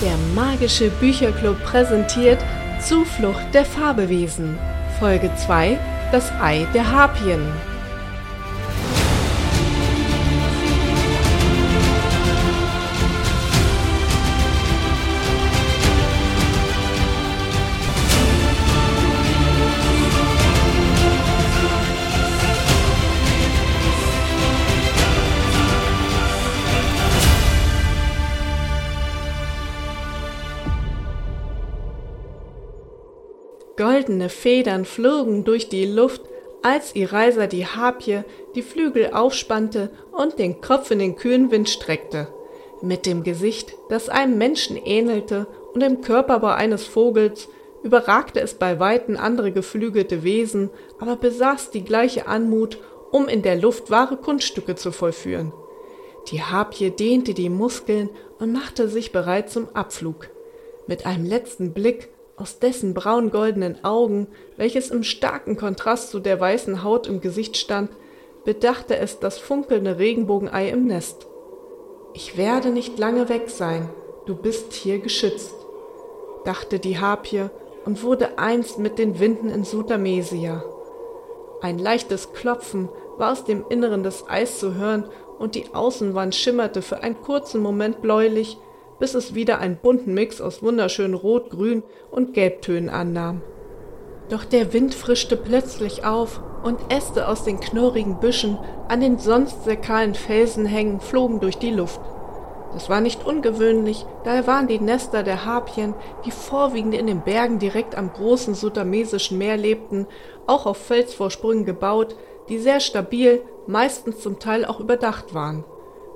Der magische Bücherclub präsentiert Zuflucht der Fabelwesen. Folge 2 Das Ei der Harpien. Goldene Federn flogen durch die Luft, als Ireiser die Harpie die Flügel aufspannte und den Kopf in den kühlen Wind streckte. Mit dem Gesicht, das einem Menschen ähnelte, und dem Körperbau eines Vogels, überragte es bei Weitem andere geflügelte Wesen, aber besaß die gleiche Anmut, um in der Luft wahre Kunststücke zu vollführen. Die Harpie dehnte die Muskeln und machte sich bereit zum Abflug. Mit einem letzten Blick aus dessen braungoldenen Augen, welches im starken Kontrast zu der weißen Haut im Gesicht stand, bedachte es das funkelnde Regenbogenei im Nest. Ich werde nicht lange weg sein, du bist hier geschützt, dachte die Harpie und wurde eins mit den Winden in Sutamesia. Ein leichtes Klopfen war aus dem Inneren des Eis zu hören und die Außenwand schimmerte für einen kurzen Moment bläulich, bis es wieder einen bunten Mix aus wunderschönen Rot, Grün und Gelbtönen annahm. Doch der Wind frischte plötzlich auf und Äste aus den knurrigen Büschen an den sonst sehr kahlen Felsenhängen flogen durch die Luft. Das war nicht ungewöhnlich, daher waren die Nester der Harpien, die vorwiegend in den Bergen direkt am großen sutamesischen Meer lebten, auch auf Felsvorsprüngen gebaut, die sehr stabil, meistens zum Teil auch überdacht waren.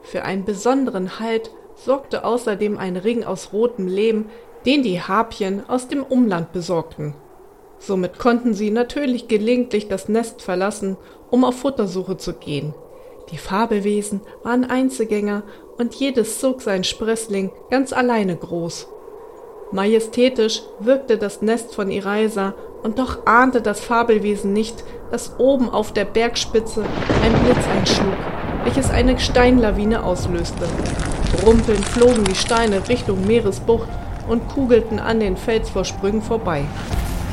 Für einen besonderen Halt sorgte außerdem ein Ring aus rotem Lehm, den die Harpien aus dem Umland besorgten. Somit konnten sie natürlich gelegentlich das Nest verlassen, um auf Futtersuche zu gehen. Die Fabelwesen waren Einzelgänger und jedes zog sein Sprössling ganz alleine groß. Majestätisch wirkte das Nest von Ireisa, und doch ahnte das Fabelwesen nicht, dass oben auf der Bergspitze ein Blitz einschlug, welches eine Steinlawine auslöste. Rumpelnd flogen die Steine Richtung Meeresbucht und kugelten an den Felsvorsprüngen vorbei.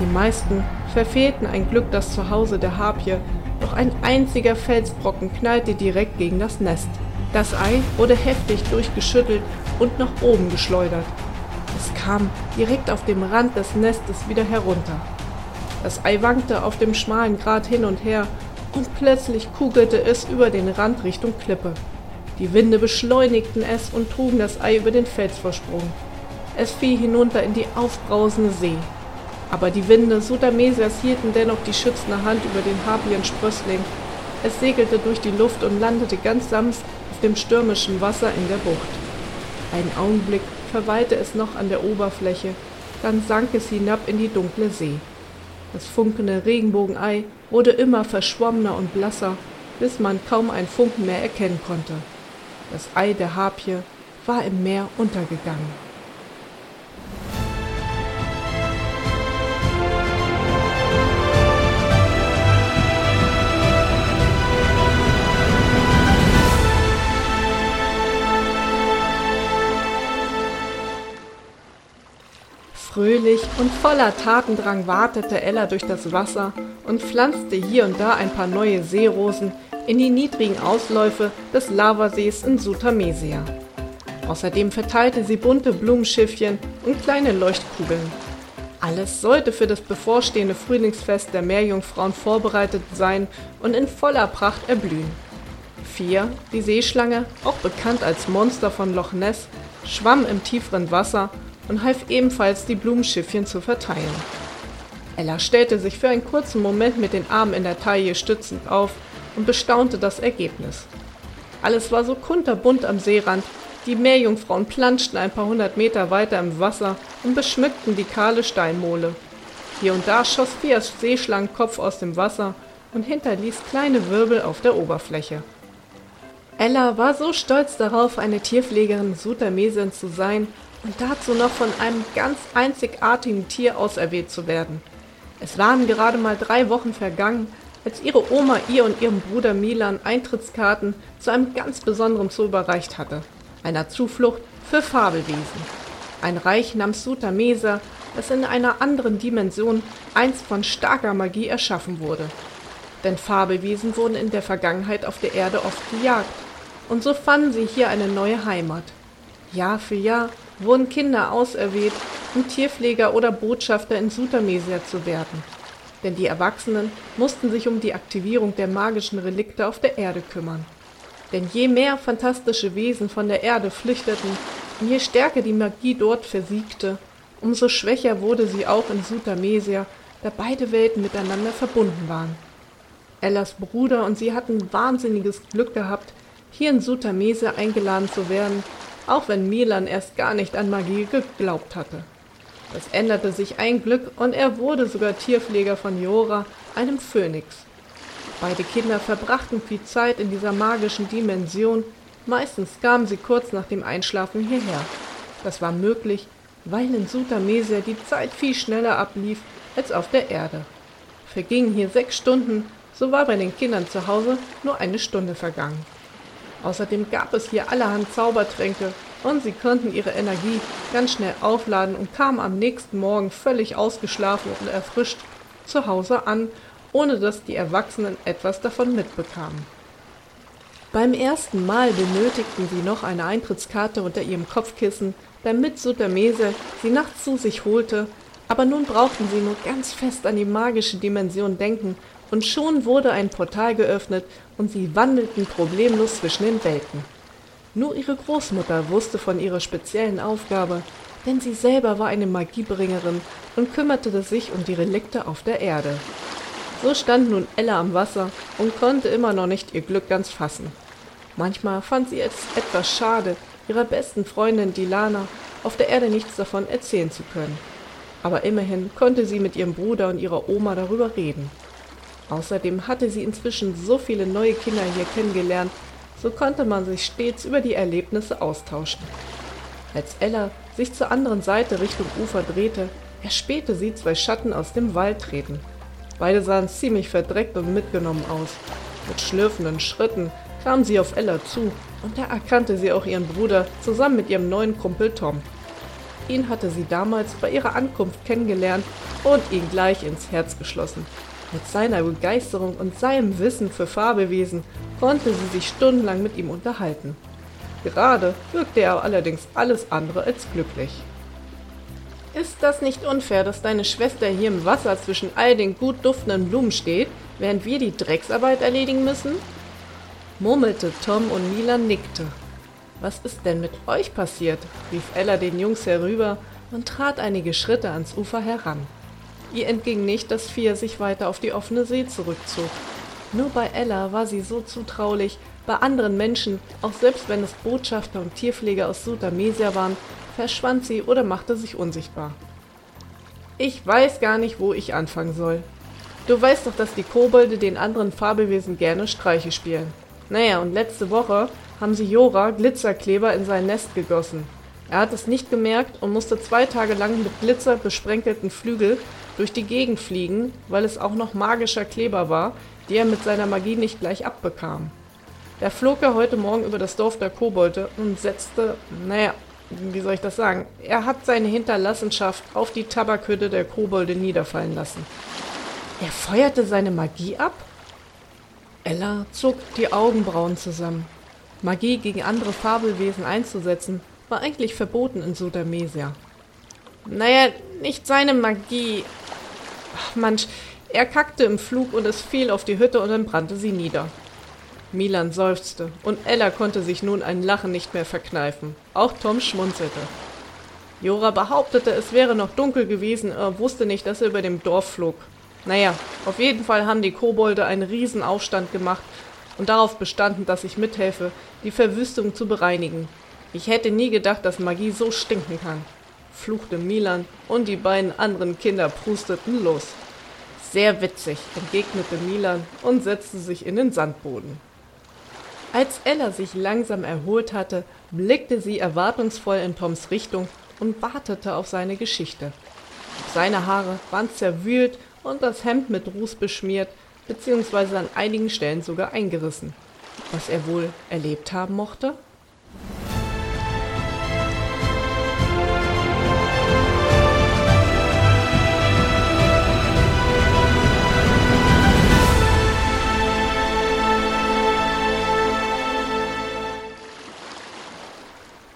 Die meisten verfehlten ein Glück das Zuhause der Harpie, doch ein einziger Felsbrocken knallte direkt gegen das Nest. Das Ei wurde heftig durchgeschüttelt und nach oben geschleudert. Es kam direkt auf dem Rand des Nestes wieder herunter. Das Ei wankte auf dem schmalen Grat hin und her und plötzlich kugelte es über den Rand Richtung Klippe. Die Winde beschleunigten es und trugen das Ei über den Felsvorsprung. Es fiel hinunter in die aufbrausende See. Aber die Winde Sudamesias hielten dennoch die schützende Hand über den Harpiensprössling. Es segelte durch die Luft und landete ganz sanft auf dem stürmischen Wasser in der Bucht. Einen Augenblick verweilte es noch an der Oberfläche, dann sank es hinab in die dunkle See. Das funkelnde Regenbogenei wurde immer verschwommener und blasser, bis man kaum ein Funken mehr erkennen konnte. Das Ei der Harpie war im Meer untergegangen. Fröhlich und voller Tatendrang wartete Ella durch das Wasser und pflanzte hier und da ein paar neue Seerosen in die niedrigen Ausläufe des Lavasees in Sutamesia. Außerdem verteilte sie bunte Blumenschiffchen und kleine Leuchtkugeln. Alles sollte für das bevorstehende Frühlingsfest der Meerjungfrauen vorbereitet sein und in voller Pracht erblühen. Vier, die Seeschlange, auch bekannt als Monster von Loch Ness, schwamm im tieferen Wasser und half ebenfalls, die Blumenschiffchen zu verteilen. Ella stellte sich für einen kurzen Moment mit den Armen in der Taille stützend auf und bestaunte das Ergebnis. Alles war so kunterbunt am Seerand, die Meerjungfrauen planschten ein paar hundert Meter weiter im Wasser und beschmückten die kahle Steinmole. Hier und da schoss Fias Seeschlangenkopf aus dem Wasser und hinterließ kleine Wirbel auf der Oberfläche. Ella war so stolz darauf, eine Tierpflegerin Sutamesin zu sein und dazu noch von einem ganz einzigartigen Tier auserwählt zu werden. Es waren gerade mal drei Wochen vergangen, als ihre Oma ihr und ihrem Bruder Milan Eintrittskarten zu einem ganz besonderen Zoo überreicht hatte, einer Zuflucht für Fabelwesen. Ein Reich namens Sutamesa, das in einer anderen Dimension einst von starker Magie erschaffen wurde. Denn Fabelwesen wurden in der Vergangenheit auf der Erde oft gejagt. Und so fanden sie hier eine neue Heimat. Jahr für Jahr wurden Kinder auserwählt, um Tierpfleger oder Botschafter in Sutamesia zu werden. Denn die Erwachsenen mussten sich um die Aktivierung der magischen Relikte auf der Erde kümmern. Denn je mehr fantastische Wesen von der Erde flüchteten und je stärker die Magie dort versiegte, umso schwächer wurde sie auch in Sutamesia, da beide Welten miteinander verbunden waren. Ellas Bruder und sie hatten wahnsinniges Glück gehabt, hier in Sutamese eingeladen zu werden, auch wenn Milan erst gar nicht an Magie geglaubt hatte. Das änderte sich ein Glück und er wurde sogar Tierpfleger von Jora, einem Phönix. Beide Kinder verbrachten viel Zeit in dieser magischen Dimension, meistens kamen sie kurz nach dem Einschlafen hierher. Das war möglich, weil in Sutamesia die Zeit viel schneller ablief als auf der Erde. Vergingen hier sechs Stunden, so war bei den Kindern zu Hause nur eine Stunde vergangen. Außerdem gab es hier allerhand Zaubertränke und sie konnten ihre Energie ganz schnell aufladen und kamen am nächsten Morgen völlig ausgeschlafen und erfrischt zu Hause an, ohne dass die Erwachsenen etwas davon mitbekamen. Beim ersten Mal benötigten sie noch eine Eintrittskarte unter ihrem Kopfkissen, damit Sutamese sie nachts zu sich holte, aber nun brauchten sie nur ganz fest an die magische Dimension denken und schon wurde ein Portal geöffnet und sie wandelten problemlos zwischen den Welten. Nur ihre Großmutter wusste von ihrer speziellen Aufgabe, denn sie selber war eine Magiebringerin und kümmerte sich um die Relikte auf der Erde. So stand nun Ella am Wasser und konnte immer noch nicht ihr Glück ganz fassen. Manchmal fand sie es etwas schade, ihrer besten Freundin Dilana auf der Erde nichts davon erzählen zu können. Aber immerhin konnte sie mit ihrem Bruder und ihrer Oma darüber reden. Außerdem hatte sie inzwischen so viele neue Kinder hier kennengelernt, so konnte man sich stets über die Erlebnisse austauschen. Als Ella sich zur anderen Seite Richtung Ufer drehte, erspähte sie zwei Schatten aus dem Wald treten. Beide sahen ziemlich verdreckt und mitgenommen aus. Mit schlürfenden Schritten kam sie auf Ella zu, und da erkannte sie auch ihren Bruder zusammen mit ihrem neuen Kumpel Tom. Ihn hatte sie damals bei ihrer Ankunft kennengelernt und ihn gleich ins Herz geschlossen. Mit seiner Begeisterung und seinem Wissen für Fabelwesen konnte sie sich stundenlang mit ihm unterhalten. Gerade wirkte er allerdings alles andere als glücklich. Ist das nicht unfair, dass deine Schwester hier im Wasser zwischen all den gut duftenden Blumen steht, während wir die Drecksarbeit erledigen müssen? murmelte Tom und Mila nickte. Was ist denn mit euch passiert? rief Ella den Jungs herüber und trat einige Schritte ans Ufer heran. Ihr entging nicht, dass Fia sich weiter auf die offene See zurückzog. Nur bei Ella war sie so zutraulich, bei anderen Menschen, auch selbst wenn es Botschafter und Tierpfleger aus Sudamesia waren, verschwand sie oder machte sich unsichtbar. Ich weiß gar nicht, wo ich anfangen soll. Du weißt doch, dass die Kobolde den anderen Fabelwesen gerne Streiche spielen. Naja, und letzte Woche haben sie Jora Glitzerkleber in sein Nest gegossen. Er hat es nicht gemerkt und musste zwei Tage lang mit Glitzer besprenkelten Flügel durch die Gegend fliegen, weil es auch noch magischer Kleber war, die er mit seiner Magie nicht gleich abbekam. Da flog er heute Morgen über das Dorf der Kobolde und setzte, naja, wie soll ich das sagen, er hat seine Hinterlassenschaft auf die Tabakhütte der Kobolde niederfallen lassen. Er feuerte seine Magie ab? Ella zog die Augenbrauen zusammen. Magie gegen andere Fabelwesen einzusetzen, war eigentlich verboten in Sudamesia. Naja, nicht seine Magie, Ach, manch, er kackte im Flug und es fiel auf die Hütte und dann brannte sie nieder. Milan seufzte und Ella konnte sich nun ein Lachen nicht mehr verkneifen. Auch Tom schmunzelte. Jora behauptete, es wäre noch dunkel gewesen, er wusste nicht, dass er über dem Dorf flog. Naja, auf jeden Fall haben die Kobolde einen Riesenaufstand gemacht und darauf bestanden, dass ich mithelfe, die Verwüstung zu bereinigen. Ich hätte nie gedacht, dass Magie so stinken kann fluchte Milan, und die beiden anderen Kinder prusteten los. Sehr witzig, entgegnete Milan und setzte sich in den Sandboden. Als Ella sich langsam erholt hatte, blickte sie erwartungsvoll in Toms Richtung und wartete auf seine Geschichte. Seine Haare waren zerwühlt und das Hemd mit Ruß beschmiert, beziehungsweise an einigen Stellen sogar eingerissen. Was er wohl erlebt haben mochte?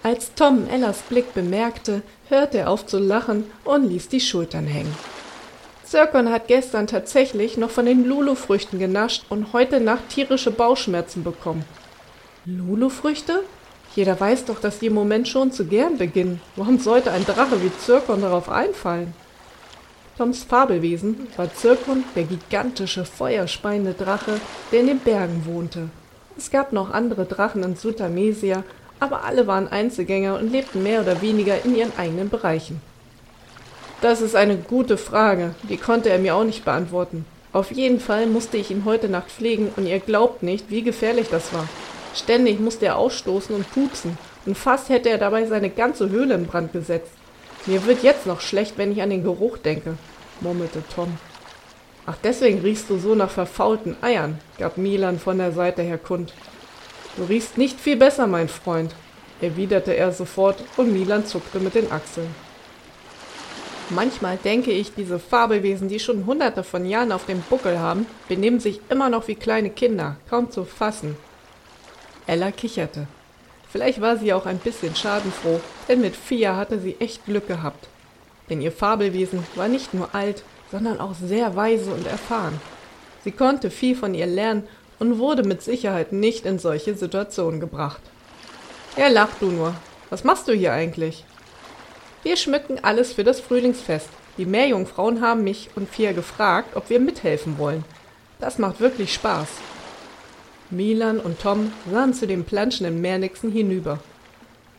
Als Tom Ellas Blick bemerkte, hörte er auf zu lachen und ließ die Schultern hängen. Zirkon hat gestern tatsächlich noch von den Lulu-Früchten genascht und heute Nacht tierische Bauchschmerzen bekommen. Lulu-Früchte? Jeder weiß doch, dass die im Moment schon zu gern beginnen. Warum sollte ein Drache wie Zirkon darauf einfallen? Toms Fabelwesen war Zirkon, der gigantische, feuerspeiende Drache, der in den Bergen wohnte. Es gab noch andere Drachen in Sutamesia, aber alle waren Einzelgänger und lebten mehr oder weniger in ihren eigenen Bereichen. Das ist eine gute Frage, die konnte er mir auch nicht beantworten. Auf jeden Fall musste ich ihn heute Nacht pflegen und ihr glaubt nicht, wie gefährlich das war. Ständig musste er ausstoßen und pupsen, und fast hätte er dabei seine ganze Höhle in Brand gesetzt. Mir wird jetzt noch schlecht, wenn ich an den Geruch denke, murmelte Tom. Ach, deswegen riechst du so nach verfaulten Eiern, gab Milan von der Seite her kund. Du riechst nicht viel besser, mein Freund, erwiderte er sofort, und Milan zuckte mit den Achseln. Manchmal denke ich, diese Fabelwesen, die schon hunderte von Jahren auf dem Buckel haben, benehmen sich immer noch wie kleine Kinder, kaum zu fassen. Ella kicherte. Vielleicht war sie auch ein bisschen schadenfroh, denn mit Fia hatte sie echt Glück gehabt. Denn ihr Fabelwesen war nicht nur alt, sondern auch sehr weise und erfahren. Sie konnte viel von ihr lernen und wurde mit Sicherheit nicht in solche Situationen gebracht. Ja, lach du nur. Was machst du hier eigentlich? Wir schmücken alles für das Frühlingsfest. Die Meerjungfrauen haben mich und Fia gefragt, ob wir mithelfen wollen. Das macht wirklich Spaß. Milan und Tom sahen zu dem planschenden Meernixen hinüber.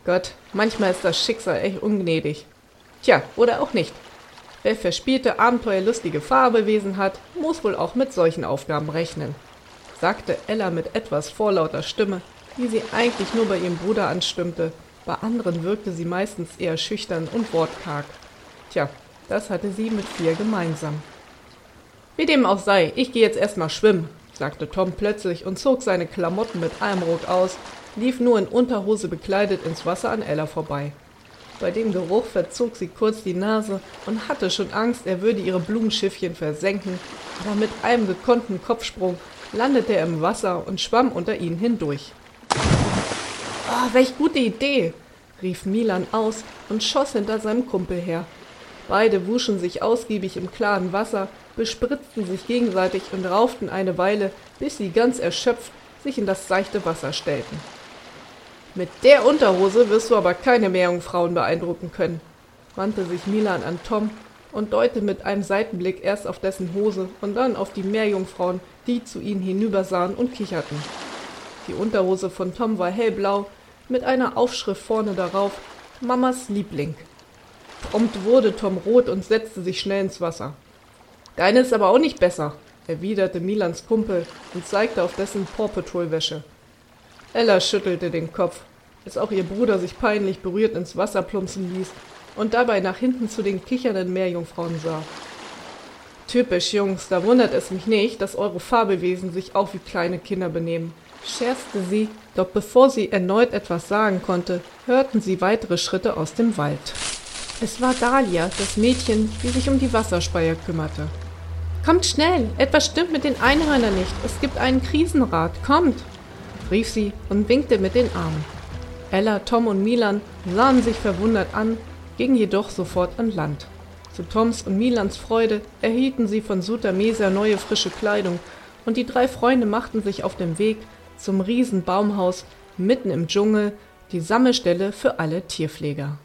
Gott, manchmal ist das Schicksal echt ungnädig. Tja, oder auch nicht. Wer verspielte, abenteuerlustige Fabelwesen hat, muss wohl auch mit solchen Aufgaben rechnen, sagte Ella mit etwas vorlauter Stimme, die sie eigentlich nur bei ihrem Bruder anstimmte, bei anderen wirkte sie meistens eher schüchtern und wortkarg. Tja, das hatte sie mit vier gemeinsam. Wie dem auch sei, ich gehe jetzt erstmal schwimmen, sagte Tom plötzlich und zog seine Klamotten mit einem Ruck aus, lief nur in Unterhose bekleidet ins Wasser an Ella vorbei. Bei dem Geruch verzog sie kurz die Nase und hatte schon Angst, er würde ihre Blumenschiffchen versenken, aber mit einem gekonnten Kopfsprung landete er im Wasser und schwamm unter ihnen hindurch. Oh, welch gute Idee! rief Milan aus und schoss hinter seinem Kumpel her. Beide wuschen sich ausgiebig im klaren Wasser, bespritzten sich gegenseitig und rauften eine Weile, bis sie ganz erschöpft sich in das seichte Wasser stellten. Mit der Unterhose wirst du aber keine Meerjungfrauen beeindrucken können, wandte sich Milan an Tom und deutete mit einem Seitenblick erst auf dessen Hose und dann auf die Meerjungfrauen, die zu ihnen hinübersahen und kicherten. Die Unterhose von Tom war hellblau, mit einer Aufschrift vorne darauf Mamas Liebling. Prompt wurde Tom rot und setzte sich schnell ins Wasser. Deine ist aber auch nicht besser, erwiderte Milans Kumpel und zeigte auf dessen Paw Patrol Wäsche. Ella schüttelte den Kopf, als auch ihr Bruder sich peinlich berührt ins Wasser plumpsen ließ und dabei nach hinten zu den kichernden Meerjungfrauen sah. Typisch, Jungs, da wundert es mich nicht, dass eure Fabelwesen sich auch wie kleine Kinder benehmen scherzte sie, doch bevor sie erneut etwas sagen konnte, hörten sie weitere Schritte aus dem Wald. Es war Dahlia, das Mädchen, die sich um die Wasserspeier kümmerte. Kommt schnell, etwas stimmt mit den Einhörnern nicht, es gibt einen Krisenrat, kommt, rief sie und winkte mit den Armen. Ella, Tom und Milan sahen sich verwundert an, gingen jedoch sofort an Land. Zu Toms und Milans Freude erhielten sie von Sutamesa neue frische Kleidung, und die drei Freunde machten sich auf den Weg zum Riesenbaumhaus mitten im Dschungel, die Sammelstelle für alle Tierpfleger.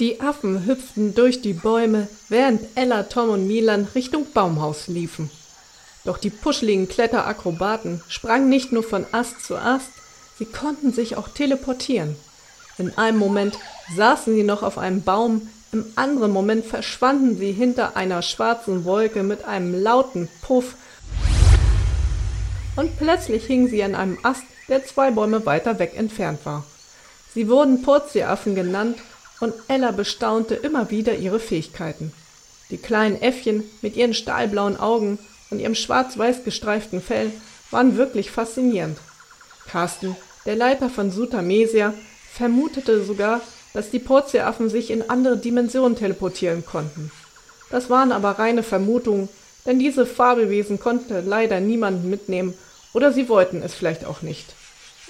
Die Affen hüpften durch die Bäume, während Ella, Tom und Milan Richtung Baumhaus liefen. Doch die puscheligen Kletterakrobaten sprangen nicht nur von Ast zu Ast, sie konnten sich auch teleportieren. In einem Moment saßen sie noch auf einem Baum, im anderen Moment verschwanden sie hinter einer schwarzen Wolke mit einem lauten Puff und plötzlich hingen sie an einem Ast, der zwei Bäume weiter weg entfernt war. Sie wurden Purzelaaffen genannt und Ella bestaunte immer wieder ihre Fähigkeiten. Die kleinen Äffchen mit ihren stahlblauen Augen und ihrem schwarz-weiß gestreiften Fell waren wirklich faszinierend. Carsten der Leiter von Sutamesia, vermutete sogar, dass die Portieraffen sich in andere Dimensionen teleportieren konnten. Das waren aber reine Vermutungen, denn diese Fabelwesen konnte leider niemanden mitnehmen oder sie wollten es vielleicht auch nicht.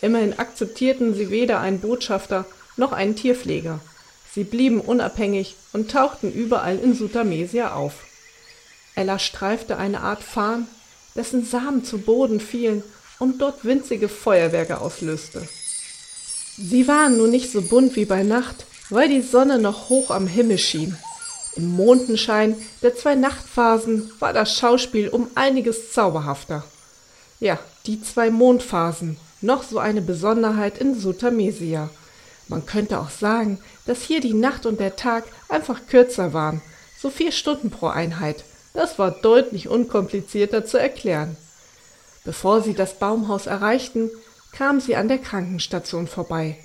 Immerhin akzeptierten sie weder einen Botschafter noch einen Tierpfleger. Sie blieben unabhängig und tauchten überall in Sutamesia auf. Ella streifte eine Art Farn, dessen Samen zu Boden fielen und dort winzige Feuerwerke auslöste. Sie waren nun nicht so bunt wie bei Nacht, weil die Sonne noch hoch am Himmel schien. Im Mondenschein der zwei Nachtphasen war das Schauspiel um einiges zauberhafter. Ja, die zwei Mondphasen, noch so eine Besonderheit in Sutamesia. Man könnte auch sagen, dass hier die Nacht und der Tag einfach kürzer waren, so vier Stunden pro Einheit. Das war deutlich unkomplizierter zu erklären. Bevor sie das Baumhaus erreichten, kamen sie an der Krankenstation vorbei.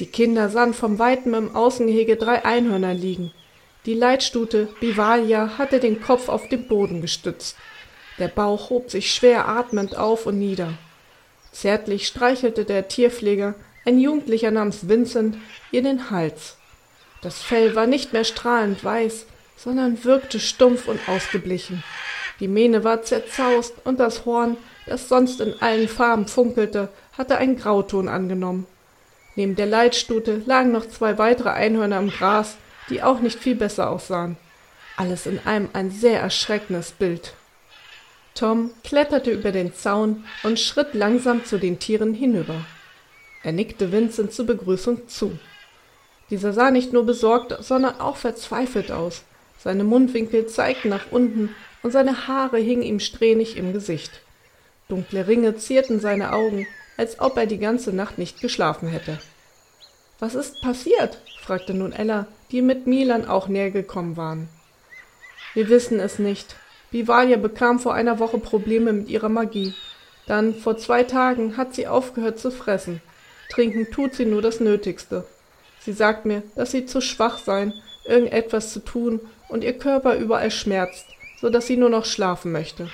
Die Kinder sahen vom Weiten im Außengehege drei Einhörner liegen. Die Leitstute Bivalia hatte den Kopf auf den Boden gestützt. Der Bauch hob sich schwer atmend auf und nieder. Zärtlich streichelte der Tierpfleger, ein Jugendlicher namens Vincent, ihr den Hals. Das Fell war nicht mehr strahlend weiß, sondern wirkte stumpf und ausgeblichen. Die Mähne war zerzaust und das Horn, das sonst in allen Farben funkelte, hatte einen Grauton angenommen. Neben der Leitstute lagen noch zwei weitere Einhörner im Gras, die auch nicht viel besser aussahen. Alles in allem ein sehr erschreckendes Bild. Tom kletterte über den Zaun und schritt langsam zu den Tieren hinüber. Er nickte Vincent zur Begrüßung zu. Dieser sah nicht nur besorgt, sondern auch verzweifelt aus. Seine Mundwinkel zeigten nach unten und seine Haare hingen ihm strähnig im Gesicht. Dunkle Ringe zierten seine Augen, als ob er die ganze Nacht nicht geschlafen hätte. Was ist passiert? fragte nun Ella, die mit Milan auch näher gekommen waren. Wir wissen es nicht. Vivalia bekam vor einer Woche Probleme mit ihrer Magie. Dann, vor zwei Tagen, hat sie aufgehört zu fressen. Trinken tut sie nur das Nötigste. Sie sagt mir, dass sie zu schwach sei, irgendetwas zu tun und ihr Körper überall schmerzt, so dass sie nur noch schlafen möchte.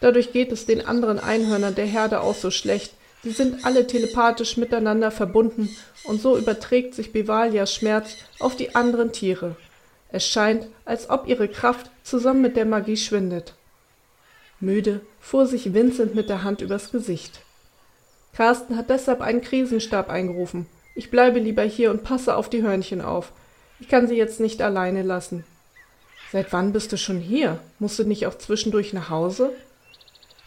Dadurch geht es den anderen Einhörnern der Herde auch so schlecht. Sie sind alle telepathisch miteinander verbunden und so überträgt sich Bivalias Schmerz auf die anderen Tiere. Es scheint, als ob ihre Kraft zusammen mit der Magie schwindet. Müde fuhr sich Vincent mit der Hand übers Gesicht. Carsten hat deshalb einen Krisenstab eingerufen. Ich bleibe lieber hier und passe auf die Hörnchen auf. Ich kann sie jetzt nicht alleine lassen. Seit wann bist du schon hier? Musst du nicht auch zwischendurch nach Hause?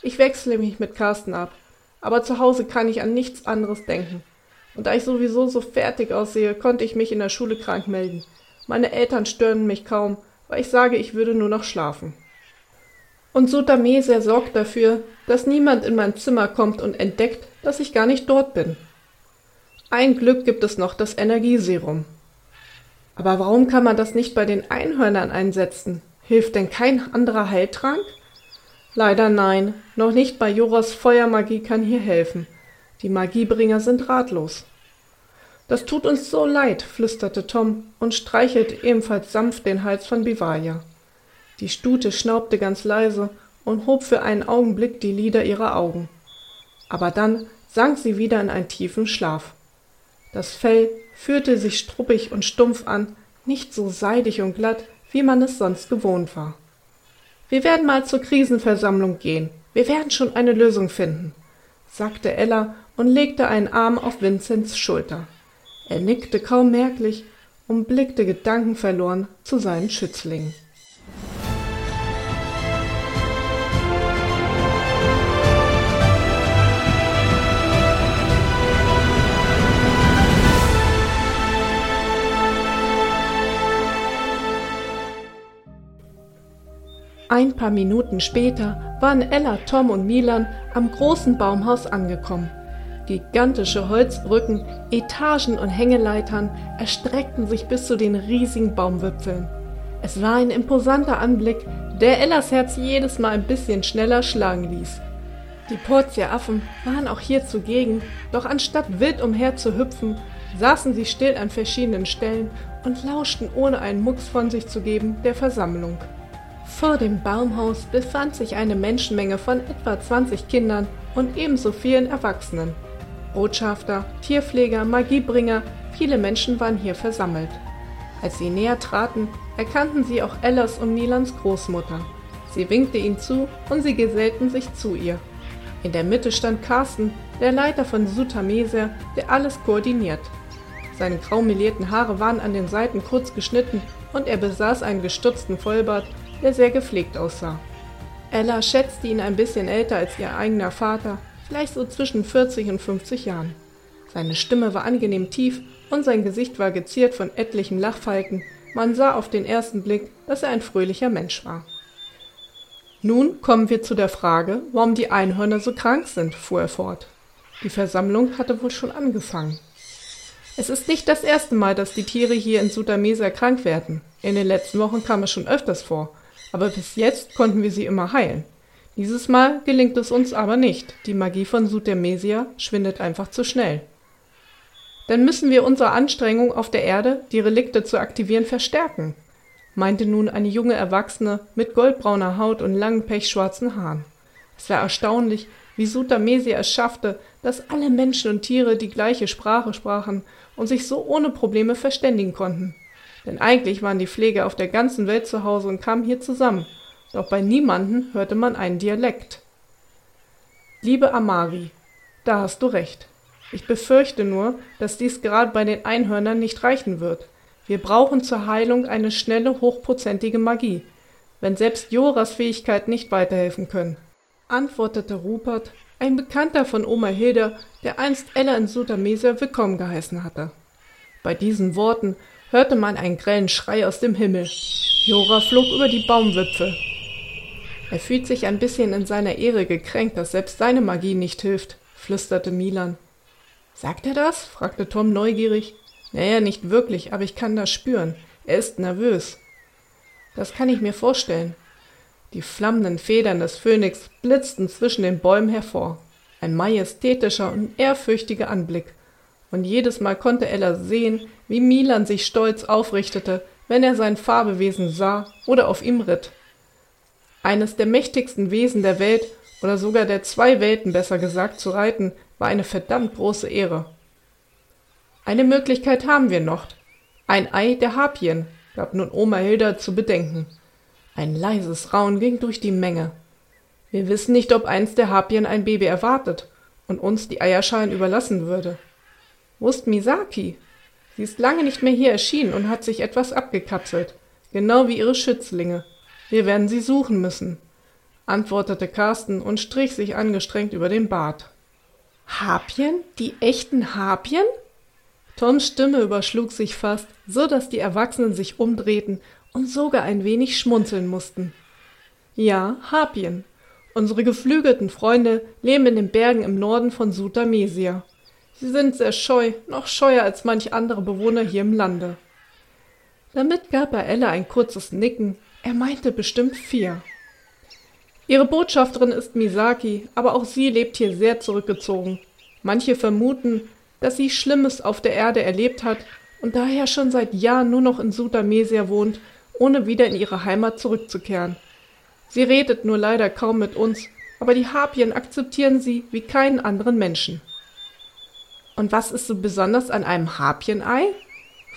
Ich wechsle mich mit Carsten ab, aber zu Hause kann ich an nichts anderes denken. Und da ich sowieso so fertig aussehe, konnte ich mich in der Schule krank melden. Meine Eltern stören mich kaum, weil ich sage, ich würde nur noch schlafen. Und Sutameser sorgt dafür, dass niemand in mein Zimmer kommt und entdeckt, dass ich gar nicht dort bin. Ein Glück gibt es noch das Energieserum. Aber warum kann man das nicht bei den Einhörnern einsetzen? Hilft denn kein anderer Heiltrank? Leider nein, noch nicht bei Joras Feuermagie kann hier helfen. Die Magiebringer sind ratlos. Das tut uns so leid, flüsterte Tom und streichelte ebenfalls sanft den Hals von Bivaya. Die Stute schnaubte ganz leise und hob für einen Augenblick die Lider ihrer Augen. Aber dann sank sie wieder in einen tiefen Schlaf. Das Fell fühlte sich struppig und stumpf an, nicht so seidig und glatt, wie man es sonst gewohnt war. Wir werden mal zur Krisenversammlung gehen. Wir werden schon eine Lösung finden, sagte Ella und legte einen Arm auf Vinzens Schulter. Er nickte kaum merklich und blickte gedankenverloren zu seinen Schützlingen. Ein paar Minuten später waren Ella, Tom und Milan am großen Baumhaus angekommen. Gigantische Holzbrücken, Etagen und Hängeleitern erstreckten sich bis zu den riesigen Baumwipfeln. Es war ein imposanter Anblick, der Ellas Herz jedes Mal ein bisschen schneller schlagen ließ. Die Portieraffen waren auch hier zugegen, doch anstatt wild umher zu hüpfen, saßen sie still an verschiedenen Stellen und lauschten ohne einen Mucks von sich zu geben der Versammlung. Vor dem Baumhaus befand sich eine Menschenmenge von etwa 20 Kindern und ebenso vielen Erwachsenen. Botschafter, Tierpfleger, Magiebringer, viele Menschen waren hier versammelt. Als sie näher traten, erkannten sie auch Ellas und Milans Großmutter. Sie winkte ihnen zu und sie gesellten sich zu ihr. In der Mitte stand Carsten, der Leiter von Sutameser, der alles koordiniert. Seine grau melierten Haare waren an den Seiten kurz geschnitten und er besaß einen gestutzten Vollbart, der sehr gepflegt aussah. Ella schätzte ihn ein bisschen älter als ihr eigener Vater, vielleicht so zwischen 40 und 50 Jahren. Seine Stimme war angenehm tief und sein Gesicht war geziert von etlichen Lachfalten. Man sah auf den ersten Blick, dass er ein fröhlicher Mensch war. Nun kommen wir zu der Frage, warum die Einhörner so krank sind, fuhr er fort. Die Versammlung hatte wohl schon angefangen. Es ist nicht das erste Mal, dass die Tiere hier in Sudamesa krank werden. In den letzten Wochen kam es schon öfters vor, aber bis jetzt konnten wir sie immer heilen. Dieses Mal gelingt es uns aber nicht. Die Magie von Sudamesia schwindet einfach zu schnell. Dann müssen wir unsere Anstrengung auf der Erde, die Relikte zu aktivieren, verstärken, meinte nun eine junge Erwachsene mit goldbrauner Haut und langen pechschwarzen Haaren. Es war erstaunlich, wie Sutamesia es schaffte, dass alle Menschen und Tiere die gleiche Sprache sprachen und sich so ohne Probleme verständigen konnten. Denn eigentlich waren die Pfleger auf der ganzen Welt zu Hause und kamen hier zusammen, doch bei niemanden hörte man einen Dialekt. Liebe Amari, da hast du recht. Ich befürchte nur, dass dies gerade bei den Einhörnern nicht reichen wird. Wir brauchen zur Heilung eine schnelle, hochprozentige Magie, wenn selbst Joras Fähigkeiten nicht weiterhelfen können, antwortete Rupert, ein Bekannter von Oma Hilda, der einst Ella in Sutamesia willkommen geheißen hatte. Bei diesen Worten hörte man einen grellen Schrei aus dem Himmel. Jora flog über die Baumwipfel. Er fühlt sich ein bisschen in seiner Ehre gekränkt, dass selbst seine Magie nicht hilft, flüsterte Milan. Sagt er das? fragte Tom neugierig. Naja, nicht wirklich, aber ich kann das spüren. Er ist nervös. Das kann ich mir vorstellen. Die flammenden Federn des Phönix blitzten zwischen den Bäumen hervor. Ein majestätischer und ehrfürchtiger Anblick. Und jedes Mal konnte Ella sehen, wie Milan sich stolz aufrichtete, wenn er sein Fabelwesen sah oder auf ihm ritt eines der mächtigsten Wesen der Welt oder sogar der zwei Welten besser gesagt zu reiten, war eine verdammt große Ehre. Eine Möglichkeit haben wir noch. Ein Ei der Harpien, gab nun Oma Hilda zu bedenken. Ein leises Raunen ging durch die Menge. Wir wissen nicht, ob eins der Harpien ein Baby erwartet und uns die Eierschalen überlassen würde. Wo ist Misaki? Sie ist lange nicht mehr hier erschienen und hat sich etwas abgekapselt, genau wie ihre Schützlinge. Wir werden sie suchen müssen, antwortete Carsten und strich sich angestrengt über den Bart. Harpien? Die echten Harpien? Toms Stimme überschlug sich fast, so dass die Erwachsenen sich umdrehten und sogar ein wenig schmunzeln mussten. Ja, Harpien. Unsere geflügelten Freunde leben in den Bergen im Norden von Sutamesia. Sie sind sehr scheu, noch scheuer als manch andere Bewohner hier im Lande. Damit gab er Ella ein kurzes Nicken er meinte bestimmt vier. Ihre Botschafterin ist Misaki, aber auch sie lebt hier sehr zurückgezogen. Manche vermuten, dass sie Schlimmes auf der Erde erlebt hat und daher schon seit Jahren nur noch in Sudamesia wohnt, ohne wieder in ihre Heimat zurückzukehren. Sie redet nur leider kaum mit uns, aber die Harpien akzeptieren sie wie keinen anderen Menschen. Und was ist so besonders an einem Harpienei?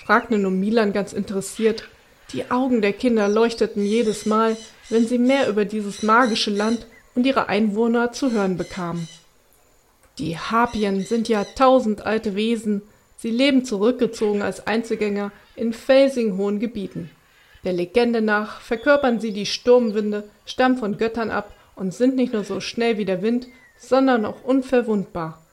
fragte nun Milan ganz interessiert die Augen der Kinder leuchteten jedes Mal, wenn sie mehr über dieses magische Land und ihre Einwohner zu hören bekamen. Die Harpien sind ja tausendalte Wesen, sie leben zurückgezogen als Einzelgänger in felsigen hohen Gebieten. Der Legende nach verkörpern sie die Sturmwinde, stammen von Göttern ab und sind nicht nur so schnell wie der Wind, sondern auch unverwundbar.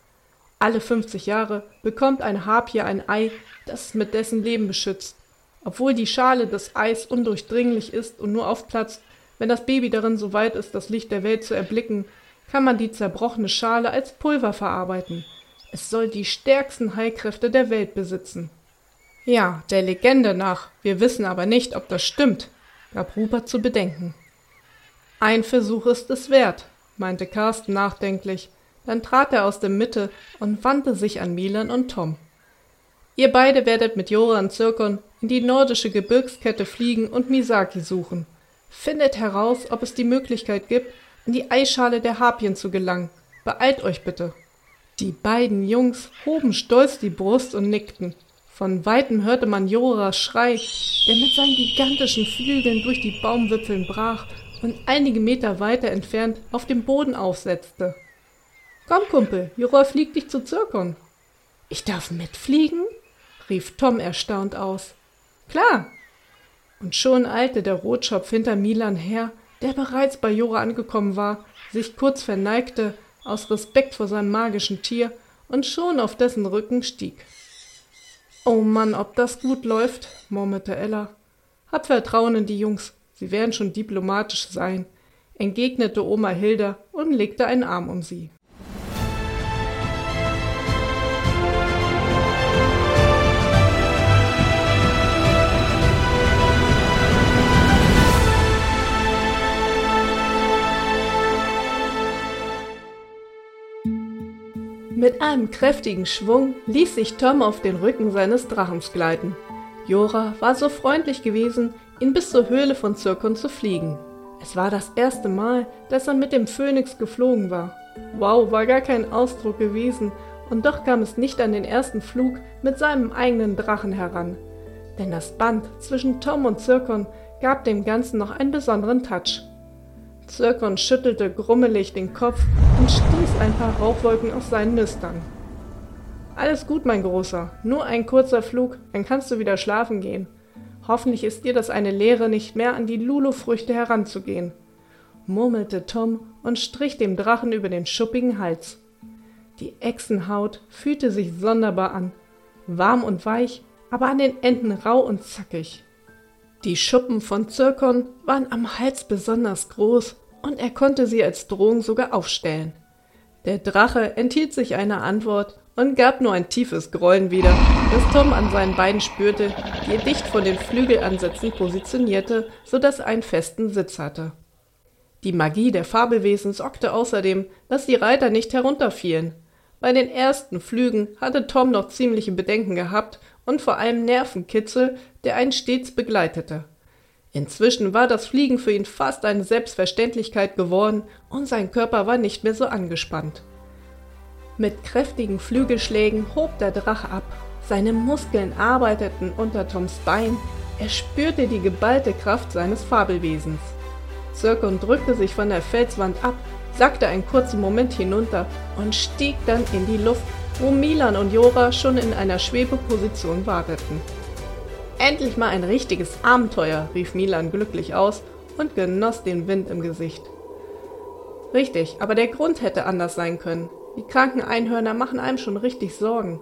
Alle 50 Jahre bekommt ein Harpie ein Ei, das mit dessen Leben beschützt. Obwohl die Schale des Eis undurchdringlich ist und nur aufplatzt, wenn das Baby darin so weit ist, das Licht der Welt zu erblicken, kann man die zerbrochene Schale als Pulver verarbeiten. Es soll die stärksten Heilkräfte der Welt besitzen. Ja, der Legende nach, wir wissen aber nicht, ob das stimmt, gab Rupert zu bedenken. Ein Versuch ist es wert, meinte Carsten nachdenklich, dann trat er aus der Mitte und wandte sich an Milan und Tom. Ihr beide werdet mit Joran Zirkon in die nordische Gebirgskette fliegen und Misaki suchen. Findet heraus, ob es die Möglichkeit gibt, in die Eischale der Harpien zu gelangen. Beeilt euch bitte. Die beiden Jungs hoben stolz die Brust und nickten. Von weitem hörte man Joras Schrei, der mit seinen gigantischen Flügeln durch die Baumwipfeln brach und einige Meter weiter entfernt auf dem Boden aufsetzte. Komm, Kumpel, Jora fliegt dich zu Zirkon. Ich darf mitfliegen? rief Tom erstaunt aus. Klar. Und schon eilte der Rotschopf hinter Milan her, der bereits bei Jora angekommen war, sich kurz verneigte, aus Respekt vor seinem magischen Tier, und schon auf dessen Rücken stieg. Oh Mann, ob das gut läuft, murmelte Ella. Hab Vertrauen in die Jungs, sie werden schon diplomatisch sein, entgegnete Oma Hilda und legte einen Arm um sie. Mit einem kräftigen Schwung ließ sich Tom auf den Rücken seines Drachens gleiten. Jora war so freundlich gewesen, ihn bis zur Höhle von Zirkon zu fliegen. Es war das erste Mal, dass er mit dem Phönix geflogen war. Wow, war gar kein Ausdruck gewesen, und doch kam es nicht an den ersten Flug mit seinem eigenen Drachen heran. Denn das Band zwischen Tom und Zirkon gab dem Ganzen noch einen besonderen Touch. Zirkon schüttelte grummelig den Kopf und stieß ein paar Rauchwolken aus seinen Nüstern. Alles gut, mein Großer, nur ein kurzer Flug, dann kannst du wieder schlafen gehen. Hoffentlich ist dir das eine Lehre, nicht mehr an die Lulu-Früchte heranzugehen, murmelte Tom und strich dem Drachen über den schuppigen Hals. Die Echsenhaut fühlte sich sonderbar an, warm und weich, aber an den Enden rau und zackig. Die Schuppen von Zirkon waren am Hals besonders groß und er konnte sie als Drohung sogar aufstellen. Der Drache enthielt sich einer Antwort und gab nur ein tiefes Grollen wieder, das Tom an seinen Beinen spürte, die er dicht vor den Flügelansätzen positionierte, so dass er einen festen Sitz hatte. Die Magie der Fabelwesen sorgte außerdem, dass die Reiter nicht herunterfielen. Bei den ersten Flügen hatte Tom noch ziemliche Bedenken gehabt und vor allem Nervenkitzel, der einen stets begleitete. Inzwischen war das Fliegen für ihn fast eine Selbstverständlichkeit geworden und sein Körper war nicht mehr so angespannt. Mit kräftigen Flügelschlägen hob der Drache ab. Seine Muskeln arbeiteten unter Toms Bein. Er spürte die geballte Kraft seines Fabelwesens. Zirkon drückte sich von der Felswand ab, sackte einen kurzen Moment hinunter und stieg dann in die Luft, wo Milan und Jora schon in einer Schwebeposition warteten. Endlich mal ein richtiges Abenteuer, rief Milan glücklich aus und genoss den Wind im Gesicht. Richtig, aber der Grund hätte anders sein können. Die kranken Einhörner machen einem schon richtig Sorgen.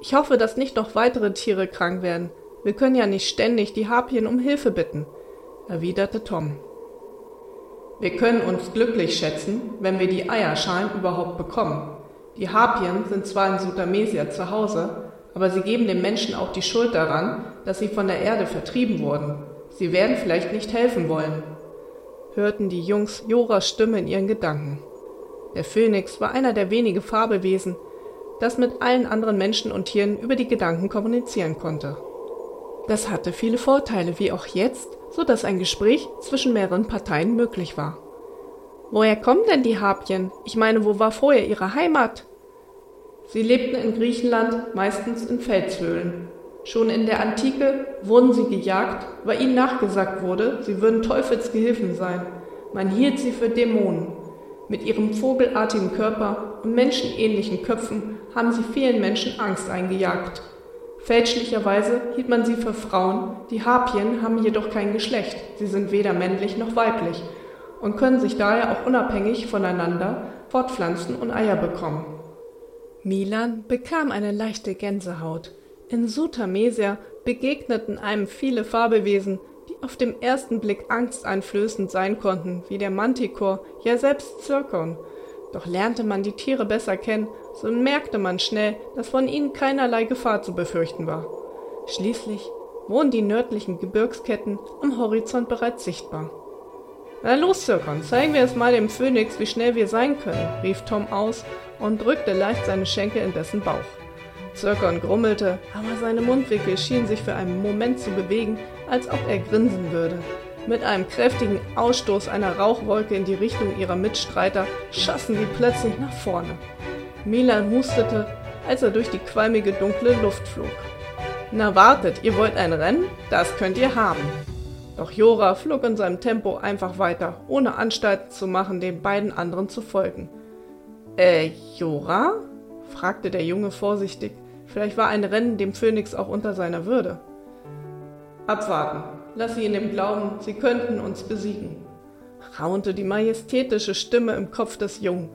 Ich hoffe, dass nicht noch weitere Tiere krank werden. Wir können ja nicht ständig die Harpien um Hilfe bitten, erwiderte Tom. Wir können uns glücklich schätzen, wenn wir die Eierschalen überhaupt bekommen. Die Harpien sind zwar in Sutamesia zu Hause, aber sie geben den Menschen auch die Schuld daran, dass sie von der Erde vertrieben wurden. Sie werden vielleicht nicht helfen wollen. Hörten die Jungs Joras Stimme in ihren Gedanken. Der Phönix war einer der wenigen Fabelwesen, das mit allen anderen Menschen und Tieren über die Gedanken kommunizieren konnte. Das hatte viele Vorteile, wie auch jetzt, so dass ein Gespräch zwischen mehreren Parteien möglich war. Woher kommen denn die Harpien? Ich meine, wo war vorher ihre Heimat? Sie lebten in Griechenland, meistens in Felshöhlen. Schon in der Antike wurden sie gejagt, weil ihnen nachgesagt wurde, sie würden Teufelsgehilfen sein. Man hielt sie für Dämonen. Mit ihrem vogelartigen Körper und menschenähnlichen Köpfen haben sie vielen Menschen Angst eingejagt. Fälschlicherweise hielt man sie für Frauen, die Harpien haben jedoch kein Geschlecht, sie sind weder männlich noch weiblich und können sich daher auch unabhängig voneinander fortpflanzen und Eier bekommen. Milan bekam eine leichte Gänsehaut. In Sutamesia begegneten einem viele Fabelwesen, die auf dem ersten Blick angsteinflößend sein konnten, wie der Manticore, ja selbst Zirkon. Doch lernte man die Tiere besser kennen, so merkte man schnell, dass von ihnen keinerlei Gefahr zu befürchten war. Schließlich wurden die nördlichen Gebirgsketten am Horizont bereits sichtbar. Na los, Zirkon, zeigen wir es mal dem Phönix, wie schnell wir sein können, rief Tom aus und drückte leicht seine Schenkel in dessen Bauch. Zirkon grummelte, aber seine Mundwinkel schienen sich für einen Moment zu bewegen, als ob er grinsen würde. Mit einem kräftigen Ausstoß einer Rauchwolke in die Richtung ihrer Mitstreiter schossen sie plötzlich nach vorne. Milan hustete, als er durch die qualmige dunkle Luft flog. Na wartet, ihr wollt ein Rennen? Das könnt ihr haben. Doch Jora flog in seinem Tempo einfach weiter, ohne Anstalten zu machen, den beiden anderen zu folgen. Äh, Jora? fragte der Junge vorsichtig. Vielleicht war ein Rennen dem Phönix auch unter seiner Würde. Abwarten. Lass sie in dem Glauben, sie könnten uns besiegen, raunte die majestätische Stimme im Kopf des Jungen.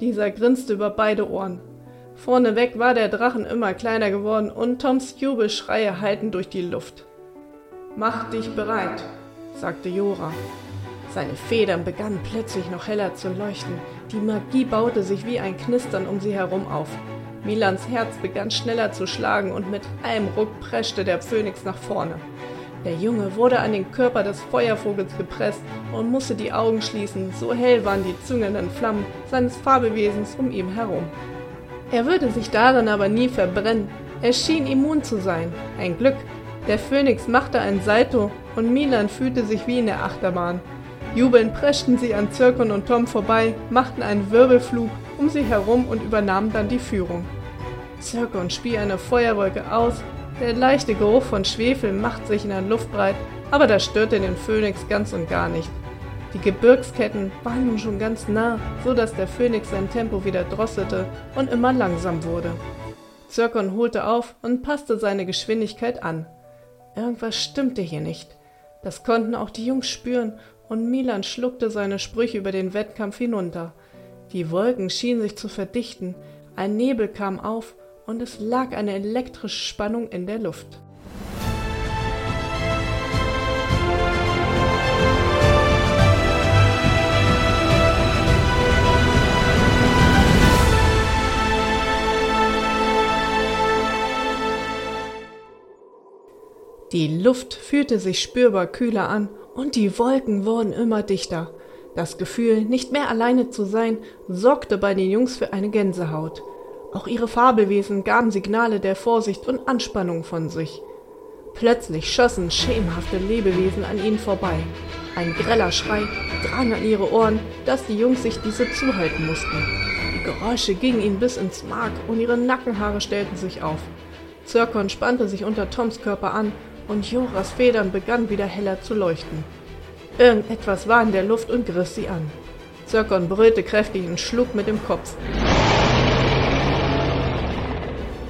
Dieser grinste über beide Ohren. Vorneweg war der Drachen immer kleiner geworden und Toms Jubelschreie hallten durch die Luft. Mach dich bereit, sagte Jora. Seine Federn begannen plötzlich noch heller zu leuchten. Die Magie baute sich wie ein Knistern um sie herum auf. Milans Herz begann schneller zu schlagen und mit einem Ruck preschte der Phönix nach vorne. Der Junge wurde an den Körper des Feuervogels gepresst und musste die Augen schließen, so hell waren die züngenden Flammen seines Fabelwesens um ihn herum. Er würde sich darin aber nie verbrennen. Er schien immun zu sein. Ein Glück. Der Phönix machte ein Salto und Milan fühlte sich wie in der Achterbahn. Jubelnd preschten sie an Zirkon und Tom vorbei, machten einen Wirbelflug um sie herum und übernahmen dann die Führung. Zirkon spie eine Feuerwolke aus, der leichte Geruch von Schwefel macht sich in der Luft breit, aber das störte den Phönix ganz und gar nicht. Die Gebirgsketten waren nun schon ganz nah, so dass der Phönix sein Tempo wieder drosselte und immer langsam wurde. Zirkon holte auf und passte seine Geschwindigkeit an. Irgendwas stimmte hier nicht. Das konnten auch die Jungs spüren, und Milan schluckte seine Sprüche über den Wettkampf hinunter. Die Wolken schienen sich zu verdichten, ein Nebel kam auf und es lag eine elektrische Spannung in der Luft. Die Luft fühlte sich spürbar kühler an und die Wolken wurden immer dichter. Das Gefühl, nicht mehr alleine zu sein, sorgte bei den Jungs für eine Gänsehaut. Auch ihre Fabelwesen gaben Signale der Vorsicht und Anspannung von sich. Plötzlich schossen schemenhafte Lebewesen an ihnen vorbei. Ein greller Schrei drang an ihre Ohren, dass die Jungs sich diese zuhalten mussten. Die Geräusche gingen ihnen bis ins Mark und ihre Nackenhaare stellten sich auf. Zirkon spannte sich unter Toms Körper an und Joras Federn begannen wieder heller zu leuchten. Irgendetwas war in der Luft und griff sie an. Zirkon brüllte kräftig und schlug mit dem Kopf.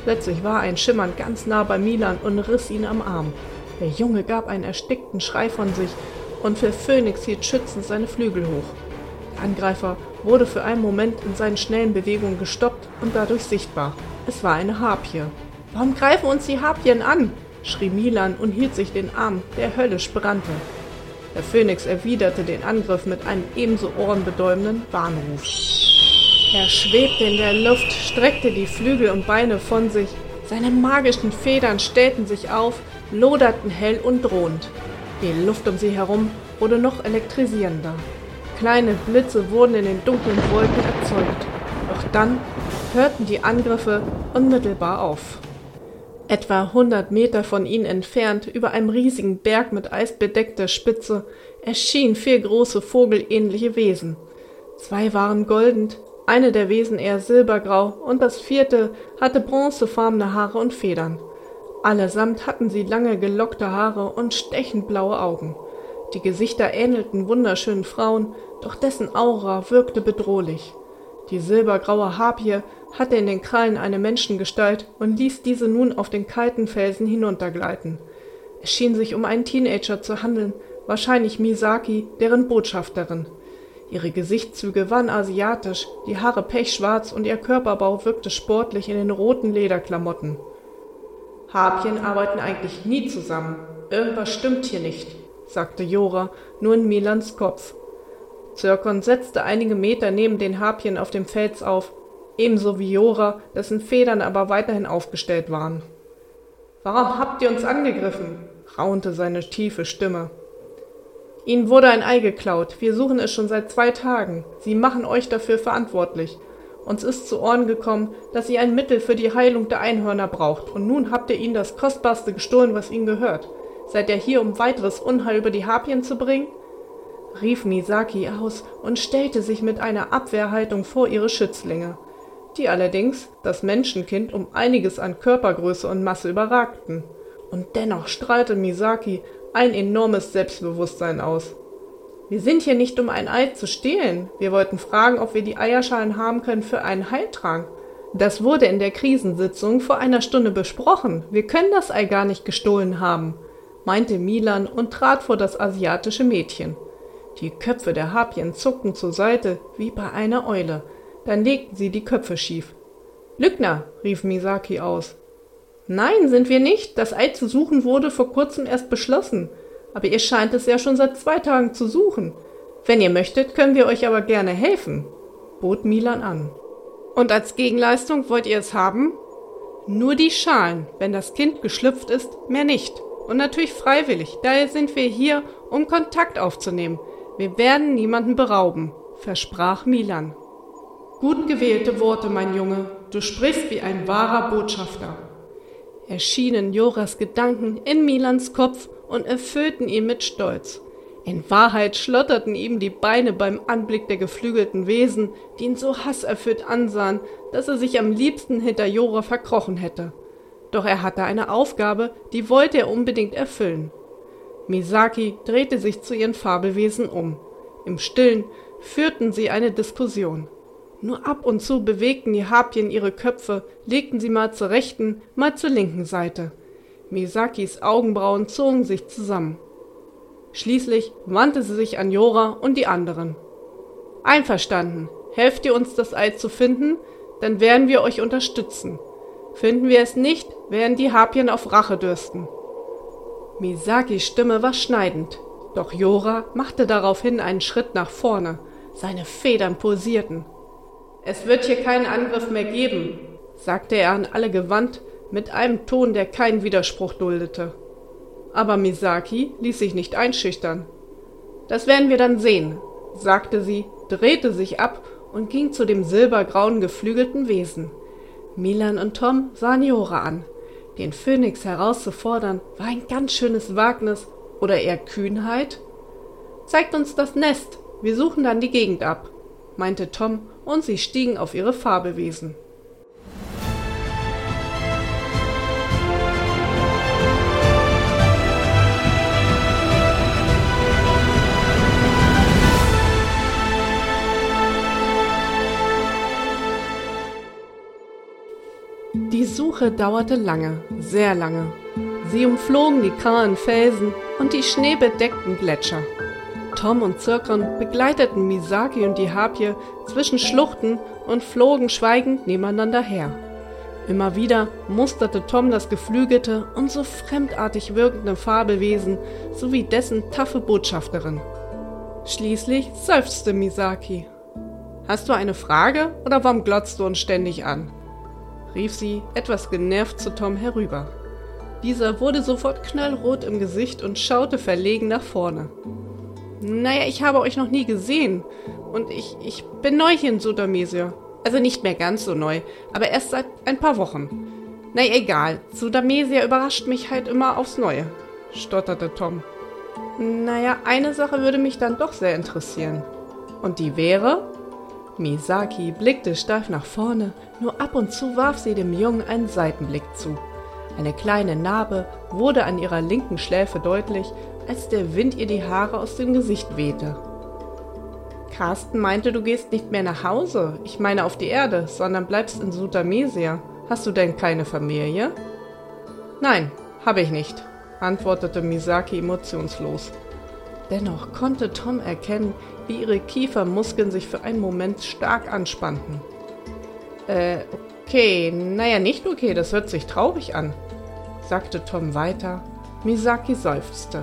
Plötzlich war ein Schimmern ganz nah bei Milan und riss ihn am Arm. Der Junge gab einen erstickten Schrei von sich und für Phönix hielt schützend seine Flügel hoch. Der Angreifer wurde für einen Moment in seinen schnellen Bewegungen gestoppt und dadurch sichtbar. Es war eine Harpie. Warum greifen uns die Harpien an? schrie Milan und hielt sich den Arm, der höllisch brannte. Der Phönix erwiderte den Angriff mit einem ebenso ohrenbetäubenden Warnruf. Er schwebte in der Luft, streckte die Flügel und Beine von sich. Seine magischen Federn stellten sich auf, loderten hell und drohend. Die Luft um sie herum wurde noch elektrisierender. Kleine Blitze wurden in den dunklen Wolken erzeugt. Doch dann hörten die Angriffe unmittelbar auf. Etwa hundert Meter von ihnen entfernt, über einem riesigen Berg mit eisbedeckter Spitze, erschienen vier große vogelähnliche Wesen. Zwei waren goldend, eine der Wesen eher silbergrau und das vierte hatte bronzefarbene Haare und Federn. Allesamt hatten sie lange gelockte Haare und stechend blaue Augen. Die Gesichter ähnelten wunderschönen Frauen, doch dessen Aura wirkte bedrohlich. Die silbergraue Harpie hatte in den Krallen eine Menschengestalt und ließ diese nun auf den kalten Felsen hinuntergleiten. Es schien sich um einen Teenager zu handeln, wahrscheinlich Misaki, deren Botschafterin. Ihre Gesichtszüge waren asiatisch, die Haare pechschwarz und ihr Körperbau wirkte sportlich in den roten Lederklamotten. Harpien arbeiten eigentlich nie zusammen. Irgendwas stimmt hier nicht, sagte Jora, nur in Milans Kopf. Zirkon setzte einige Meter neben den Harpien auf dem Fels auf, ebenso wie Jora, dessen Federn aber weiterhin aufgestellt waren. Warum habt ihr uns angegriffen? raunte seine tiefe Stimme. Ihnen wurde ein Ei geklaut. Wir suchen es schon seit zwei Tagen. Sie machen euch dafür verantwortlich. Uns ist zu Ohren gekommen, dass ihr ein Mittel für die Heilung der Einhörner braucht, und nun habt ihr ihnen das Kostbarste gestohlen, was ihnen gehört. Seid ihr hier, um weiteres Unheil über die Harpien zu bringen? rief Misaki aus und stellte sich mit einer Abwehrhaltung vor ihre Schützlinge. Die allerdings das Menschenkind um einiges an Körpergröße und Masse überragten. Und dennoch strahlte Misaki ein enormes Selbstbewusstsein aus. Wir sind hier nicht, um ein Ei zu stehlen. Wir wollten fragen, ob wir die Eierschalen haben können für einen Heiltrank. Das wurde in der Krisensitzung vor einer Stunde besprochen. Wir können das Ei gar nicht gestohlen haben, meinte Milan und trat vor das asiatische Mädchen. Die Köpfe der Harpien zuckten zur Seite wie bei einer Eule. Dann legten sie die Köpfe schief. Lügner, rief Misaki aus. Nein, sind wir nicht. Das Ei zu suchen wurde vor kurzem erst beschlossen. Aber ihr scheint es ja schon seit zwei Tagen zu suchen. Wenn ihr möchtet, können wir euch aber gerne helfen, bot Milan an. Und als Gegenleistung wollt ihr es haben? Nur die Schalen, wenn das Kind geschlüpft ist, mehr nicht. Und natürlich freiwillig. Daher sind wir hier, um Kontakt aufzunehmen. Wir werden niemanden berauben, versprach Milan. Gut gewählte Worte, mein Junge. Du sprichst wie ein wahrer Botschafter. Erschienen Joras Gedanken in Milans Kopf und erfüllten ihn mit Stolz. In Wahrheit schlotterten ihm die Beine beim Anblick der geflügelten Wesen, die ihn so hasserfüllt ansahen, dass er sich am liebsten hinter Jora verkrochen hätte. Doch er hatte eine Aufgabe, die wollte er unbedingt erfüllen. Misaki drehte sich zu ihren Fabelwesen um. Im Stillen führten sie eine Diskussion. Nur ab und zu bewegten die Harpien ihre Köpfe, legten sie mal zur rechten, mal zur linken Seite. Misakis Augenbrauen zogen sich zusammen. Schließlich wandte sie sich an Jora und die anderen. Einverstanden. Helft ihr uns, das Ei zu finden, dann werden wir euch unterstützen. Finden wir es nicht, werden die Harpien auf Rache dürsten. Misakis Stimme war schneidend, doch Jora machte daraufhin einen Schritt nach vorne. Seine Federn pulsierten. Es wird hier keinen Angriff mehr geben, sagte er an alle gewandt, mit einem Ton, der keinen Widerspruch duldete. Aber Misaki ließ sich nicht einschüchtern. Das werden wir dann sehen, sagte sie, drehte sich ab und ging zu dem silbergrauen geflügelten Wesen. Milan und Tom sahen Jora an. Den Phönix herauszufordern, war ein ganz schönes Wagnis oder eher Kühnheit. Zeigt uns das Nest, wir suchen dann die Gegend ab, meinte Tom, und sie stiegen auf ihre Fabelwesen. Suche dauerte lange, sehr lange. Sie umflogen die kahlen Felsen und die schneebedeckten Gletscher. Tom und Zirkon begleiteten Misaki und die Harpie zwischen Schluchten und flogen schweigend nebeneinander her. Immer wieder musterte Tom das geflügelte und so fremdartig wirkende Fabelwesen sowie dessen taffe Botschafterin. Schließlich seufzte Misaki. Hast du eine Frage oder warum glotzt du uns ständig an? rief sie, etwas genervt zu Tom herüber. Dieser wurde sofort knallrot im Gesicht und schaute verlegen nach vorne. Naja, ich habe euch noch nie gesehen. Und ich, ich bin neu hier in Sudamesia. Also nicht mehr ganz so neu, aber erst seit ein paar Wochen. Naja, egal. Sudamesia überrascht mich halt immer aufs Neue, stotterte Tom. Naja, eine Sache würde mich dann doch sehr interessieren. Und die wäre? Misaki blickte steif nach vorne, nur ab und zu warf sie dem Jungen einen Seitenblick zu. Eine kleine Narbe wurde an ihrer linken Schläfe deutlich, als der Wind ihr die Haare aus dem Gesicht wehte. Carsten meinte, du gehst nicht mehr nach Hause, ich meine auf die Erde, sondern bleibst in Sudamesia. Hast du denn keine Familie? Nein, habe ich nicht, antwortete Misaki emotionslos. Dennoch konnte Tom erkennen, wie ihre Kiefermuskeln sich für einen Moment stark anspannten. Äh, okay, naja, nicht okay, das hört sich traurig an, sagte Tom weiter. Misaki seufzte.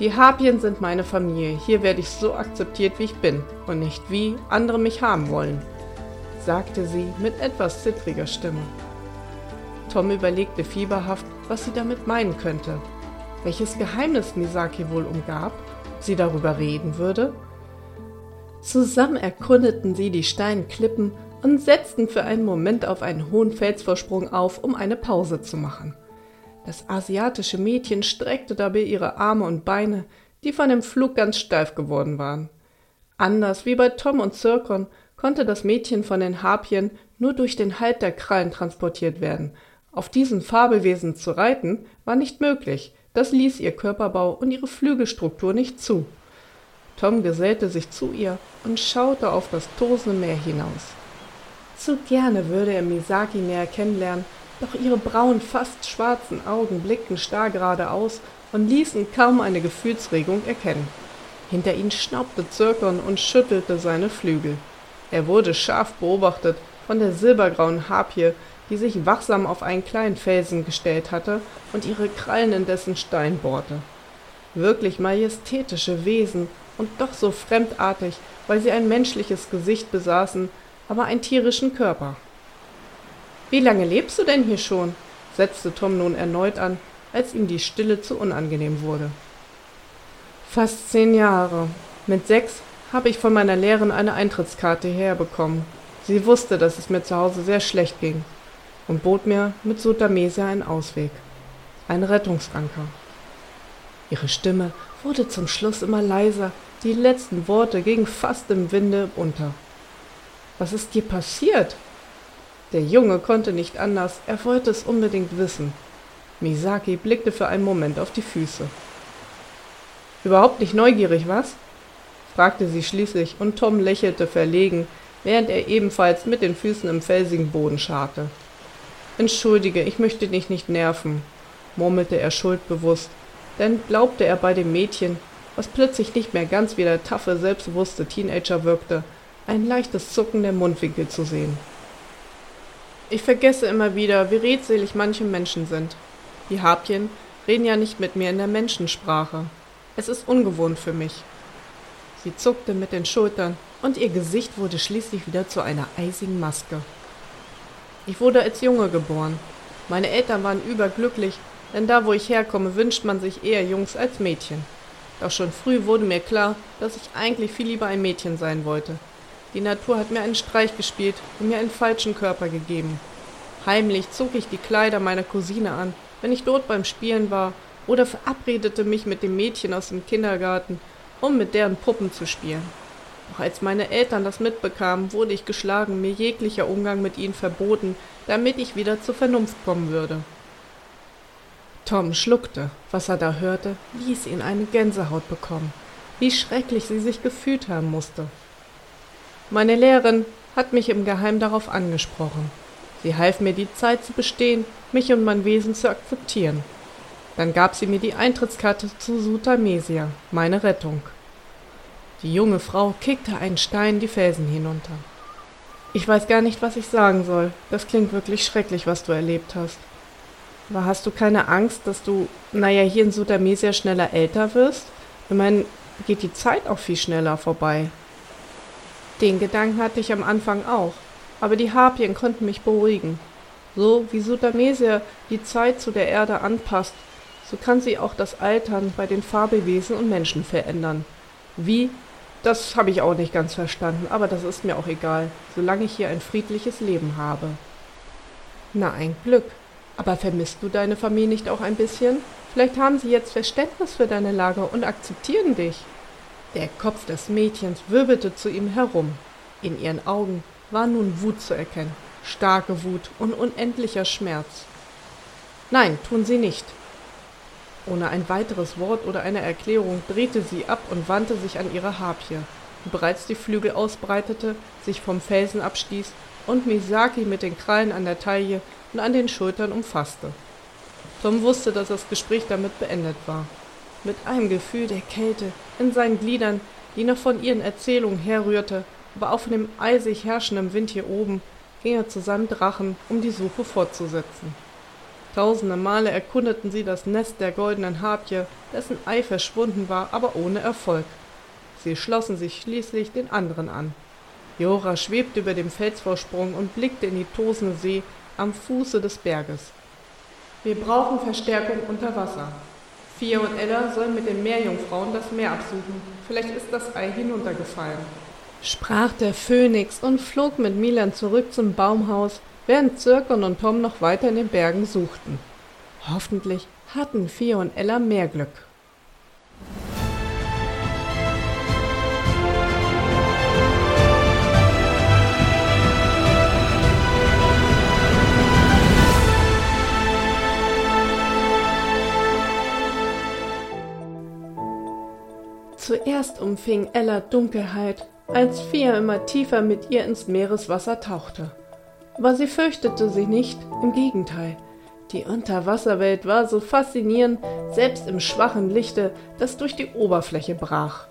Die Harpien sind meine Familie, hier werde ich so akzeptiert, wie ich bin und nicht wie andere mich haben wollen, sagte sie mit etwas zittriger Stimme. Tom überlegte fieberhaft, was sie damit meinen könnte. Welches Geheimnis Misaki wohl umgab sie darüber reden würde? Zusammen erkundeten sie die Steinklippen und setzten für einen Moment auf einen hohen Felsvorsprung auf, um eine Pause zu machen. Das asiatische Mädchen streckte dabei ihre Arme und Beine, die von dem Flug ganz steif geworden waren. Anders wie bei Tom und Zirkon konnte das Mädchen von den Harpien nur durch den Halt der Krallen transportiert werden. Auf diesen Fabelwesen zu reiten, war nicht möglich, das ließ ihr Körperbau und ihre Flügelstruktur nicht zu. Tom gesellte sich zu ihr und schaute auf das tosende Meer hinaus. Zu gerne würde er Misaki näher kennenlernen, doch ihre braunen, fast schwarzen Augen blickten starr geradeaus und ließen kaum eine Gefühlsregung erkennen. Hinter ihnen schnaubte Zirkon und schüttelte seine Flügel. Er wurde scharf beobachtet von der silbergrauen Harpie, die sich wachsam auf einen kleinen Felsen gestellt hatte und ihre Krallen in dessen Stein bohrte. Wirklich majestätische Wesen und doch so fremdartig, weil sie ein menschliches Gesicht besaßen, aber einen tierischen Körper. Wie lange lebst du denn hier schon? setzte Tom nun erneut an, als ihm die Stille zu unangenehm wurde. Fast zehn Jahre. Mit sechs habe ich von meiner Lehrerin eine Eintrittskarte herbekommen. Sie wusste, dass es mir zu Hause sehr schlecht ging und bot mir mit Sutamesia einen Ausweg, einen Rettungsanker. Ihre Stimme wurde zum Schluss immer leiser, die letzten Worte gingen fast im Winde unter. Was ist dir passiert? Der Junge konnte nicht anders, er wollte es unbedingt wissen. Misaki blickte für einen Moment auf die Füße. Überhaupt nicht neugierig, was? fragte sie schließlich, und Tom lächelte verlegen, während er ebenfalls mit den Füßen im felsigen Boden scharrte. Entschuldige, ich möchte dich nicht nerven, murmelte er schuldbewusst, denn glaubte er bei dem Mädchen, was plötzlich nicht mehr ganz wie der taffe, selbstbewusste Teenager wirkte, ein leichtes Zucken der Mundwinkel zu sehen. Ich vergesse immer wieder, wie redselig manche Menschen sind. Die Harpien reden ja nicht mit mir in der Menschensprache. Es ist ungewohnt für mich. Sie zuckte mit den Schultern und ihr Gesicht wurde schließlich wieder zu einer eisigen Maske. Ich wurde als Junge geboren. Meine Eltern waren überglücklich, denn da, wo ich herkomme, wünscht man sich eher Jungs als Mädchen. Doch schon früh wurde mir klar, dass ich eigentlich viel lieber ein Mädchen sein wollte. Die Natur hat mir einen Streich gespielt und mir einen falschen Körper gegeben. Heimlich zog ich die Kleider meiner Cousine an, wenn ich dort beim Spielen war, oder verabredete mich mit dem Mädchen aus dem Kindergarten, um mit deren Puppen zu spielen. Doch als meine Eltern das mitbekamen, wurde ich geschlagen, mir jeglicher Umgang mit ihnen verboten, damit ich wieder zur Vernunft kommen würde. Tom schluckte. Was er da hörte, ließ ihn eine Gänsehaut bekommen. Wie schrecklich sie sich gefühlt haben musste. Meine Lehrerin hat mich im Geheim darauf angesprochen. Sie half mir die Zeit zu bestehen, mich und mein Wesen zu akzeptieren. Dann gab sie mir die Eintrittskarte zu Sutamesia, meine Rettung. Die junge Frau kickte einen Stein die Felsen hinunter. Ich weiß gar nicht, was ich sagen soll. Das klingt wirklich schrecklich, was du erlebt hast. Aber hast du keine Angst, dass du, naja, hier in Sutamesia schneller älter wirst? Ich meine, geht die Zeit auch viel schneller vorbei. Den Gedanken hatte ich am Anfang auch, aber die Harpien konnten mich beruhigen. So wie Sutamesia die Zeit zu der Erde anpasst, so kann sie auch das Altern bei den Fabelwesen und Menschen verändern. Wie das habe ich auch nicht ganz verstanden, aber das ist mir auch egal, solange ich hier ein friedliches Leben habe. Na, ein Glück. Aber vermisst du deine Familie nicht auch ein bisschen? Vielleicht haben sie jetzt Verständnis für deine Lage und akzeptieren dich. Der Kopf des Mädchens wirbelte zu ihm herum. In ihren Augen war nun Wut zu erkennen, starke Wut und unendlicher Schmerz. Nein, tun sie nicht. Ohne ein weiteres Wort oder eine Erklärung drehte sie ab und wandte sich an ihre Harpie, die bereits die Flügel ausbreitete, sich vom Felsen abstieß und Misaki mit den Krallen an der Taille und an den Schultern umfasste. Tom wusste, dass das Gespräch damit beendet war. Mit einem Gefühl der Kälte in seinen Gliedern, die noch von ihren Erzählungen herrührte, aber auch von dem eisig herrschenden Wind hier oben, ging er zu seinem Drachen, um die Suche fortzusetzen. Tausende Male erkundeten sie das Nest der goldenen Harpie, dessen Ei verschwunden war, aber ohne Erfolg. Sie schlossen sich schließlich den anderen an. Jora schwebte über dem Felsvorsprung und blickte in die tosende See am Fuße des Berges. Wir brauchen Verstärkung unter Wasser. Fia und Ella sollen mit den Meerjungfrauen das Meer absuchen. Vielleicht ist das Ei hinuntergefallen. Sprach der Phönix und flog mit Milan zurück zum Baumhaus, während Zirkon und Tom noch weiter in den Bergen suchten. Hoffentlich hatten Fia und Ella mehr Glück. Zuerst umfing Ella Dunkelheit, als Fia immer tiefer mit ihr ins Meereswasser tauchte. Aber sie fürchtete sich nicht, im Gegenteil. Die Unterwasserwelt war so faszinierend, selbst im schwachen Lichte, das durch die Oberfläche brach.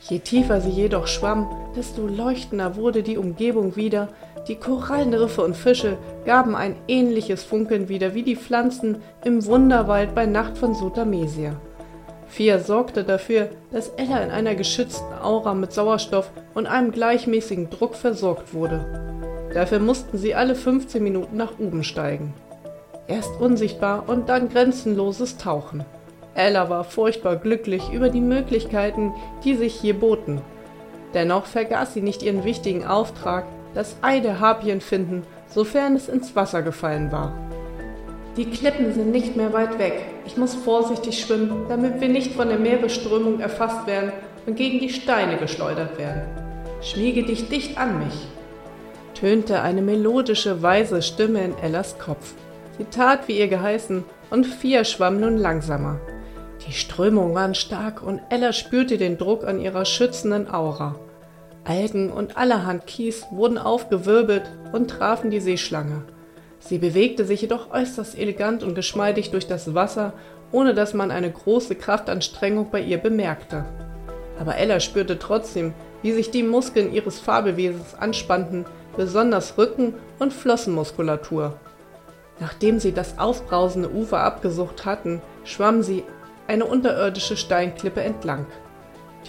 Je tiefer sie jedoch schwamm, desto leuchtender wurde die Umgebung wieder, die Korallenriffe und Fische gaben ein ähnliches Funkeln wieder wie die Pflanzen im Wunderwald bei Nacht von Sotamesia. Fia sorgte dafür, dass Ella in einer geschützten Aura mit Sauerstoff und einem gleichmäßigen Druck versorgt wurde. Dafür mussten sie alle 15 Minuten nach oben steigen. Erst unsichtbar und dann grenzenloses Tauchen. Ella war furchtbar glücklich über die Möglichkeiten, die sich hier boten. Dennoch vergaß sie nicht ihren wichtigen Auftrag, das Ei der Harpien finden, sofern es ins Wasser gefallen war. Die Klippen sind nicht mehr weit weg. Ich muss vorsichtig schwimmen, damit wir nicht von der Meeresströmung erfasst werden und gegen die Steine geschleudert werden. Schmiege dich dicht an mich, tönte eine melodische, weise Stimme in Ellas Kopf. Sie tat, wie ihr geheißen, und Fia schwamm nun langsamer. Die Strömungen waren stark und Ella spürte den Druck an ihrer schützenden Aura. Algen und allerhand Kies wurden aufgewirbelt und trafen die Seeschlange. Sie bewegte sich jedoch äußerst elegant und geschmeidig durch das Wasser, ohne dass man eine große Kraftanstrengung bei ihr bemerkte. Aber Ella spürte trotzdem, wie sich die Muskeln ihres Fabelwesens anspannten, besonders Rücken- und Flossenmuskulatur. Nachdem sie das aufbrausende Ufer abgesucht hatten, schwamm sie eine unterirdische Steinklippe entlang.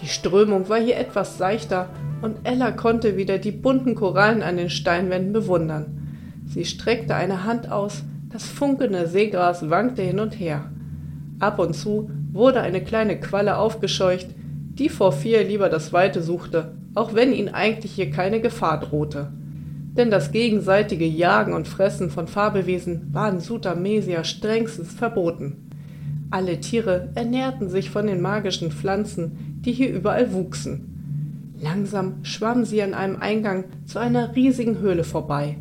Die Strömung war hier etwas seichter und Ella konnte wieder die bunten Korallen an den Steinwänden bewundern. Sie streckte eine Hand aus, das funkelnde Seegras wankte hin und her. Ab und zu wurde eine kleine Qualle aufgescheucht, die vor vier lieber das Weite suchte, auch wenn ihnen eigentlich hier keine Gefahr drohte. Denn das gegenseitige Jagen und Fressen von Fabelwesen war in Sutamesia strengstens verboten. Alle Tiere ernährten sich von den magischen Pflanzen, die hier überall wuchsen. Langsam schwammen sie an einem Eingang zu einer riesigen Höhle vorbei.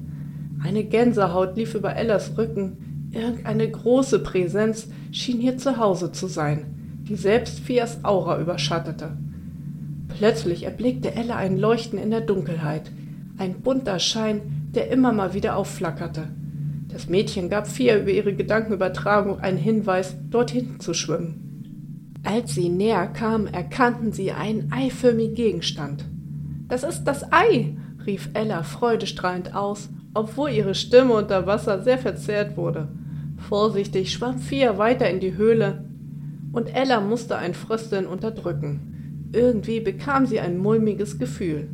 Eine Gänsehaut lief über Ellas Rücken. Irgendeine große Präsenz schien hier zu Hause zu sein, die selbst Fias Aura überschattete. Plötzlich erblickte Ella ein Leuchten in der Dunkelheit, ein bunter Schein, der immer mal wieder aufflackerte. Das Mädchen gab Fia über ihre Gedankenübertragung einen Hinweis, dorthin zu schwimmen. Als sie näher kamen, erkannten sie einen eiförmigen Gegenstand. Das ist das Ei, rief Ella freudestrahlend aus obwohl ihre Stimme unter Wasser sehr verzerrt wurde. Vorsichtig schwamm Fia weiter in die Höhle, und Ella musste ein Frösteln unterdrücken. Irgendwie bekam sie ein mulmiges Gefühl.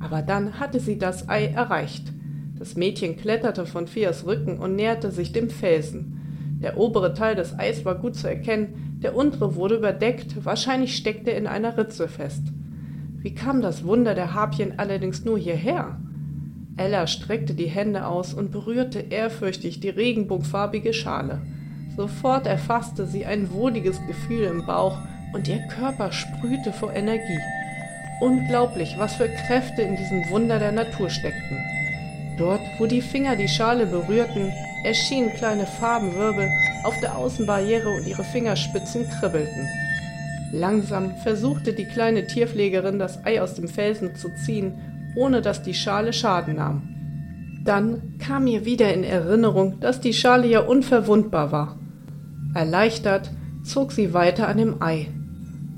Aber dann hatte sie das Ei erreicht. Das Mädchen kletterte von Fias Rücken und näherte sich dem Felsen. Der obere Teil des Eis war gut zu erkennen, der untere wurde überdeckt, wahrscheinlich steckte er in einer Ritze fest. Wie kam das Wunder der Harpien allerdings nur hierher? Ella streckte die Hände aus und berührte ehrfürchtig die regenbogenfarbige Schale. Sofort erfasste sie ein wohliges Gefühl im Bauch und ihr Körper sprühte vor Energie. Unglaublich, was für Kräfte in diesem Wunder der Natur steckten. Dort, wo die Finger die Schale berührten, erschienen kleine Farbenwirbel auf der Außenbarriere und ihre Fingerspitzen kribbelten. Langsam versuchte die kleine Tierpflegerin das Ei aus dem Felsen zu ziehen ohne dass die Schale Schaden nahm. Dann kam ihr wieder in Erinnerung, dass die Schale ja unverwundbar war. Erleichtert zog sie weiter an dem Ei.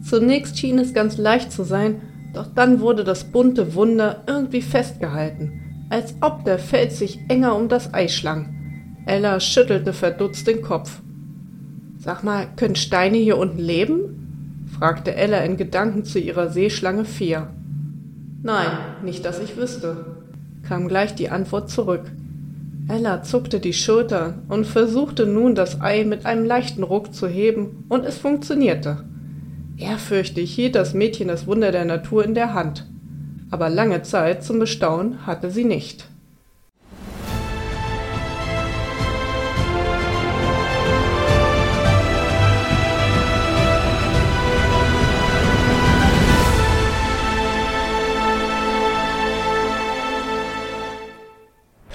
Zunächst schien es ganz leicht zu sein, doch dann wurde das bunte Wunder irgendwie festgehalten, als ob der Fels sich enger um das Ei schlang. Ella schüttelte verdutzt den Kopf. Sag mal, können Steine hier unten leben? fragte Ella in Gedanken zu ihrer Seeschlange Fia. Nein, nicht, dass ich wüsste, kam gleich die Antwort zurück. Ella zuckte die Schultern und versuchte nun das Ei mit einem leichten Ruck zu heben, und es funktionierte. Ehrfürchtig hielt das Mädchen das Wunder der Natur in der Hand, aber lange Zeit zum Bestaunen hatte sie nicht.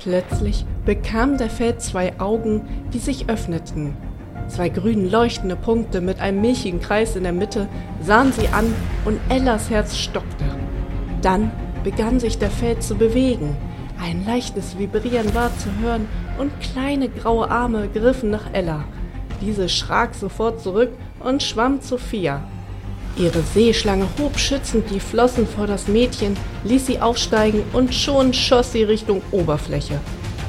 Plötzlich bekam der Feld zwei Augen, die sich öffneten. Zwei grün leuchtende Punkte mit einem milchigen Kreis in der Mitte sahen sie an und Ellas Herz stockte. Dann begann sich der Feld zu bewegen. Ein leichtes Vibrieren war zu hören und kleine graue Arme griffen nach Ella. Diese schrak sofort zurück und schwamm zu Fia. Ihre Seeschlange hob schützend die Flossen vor das Mädchen, ließ sie aufsteigen und schon schoss sie Richtung Oberfläche.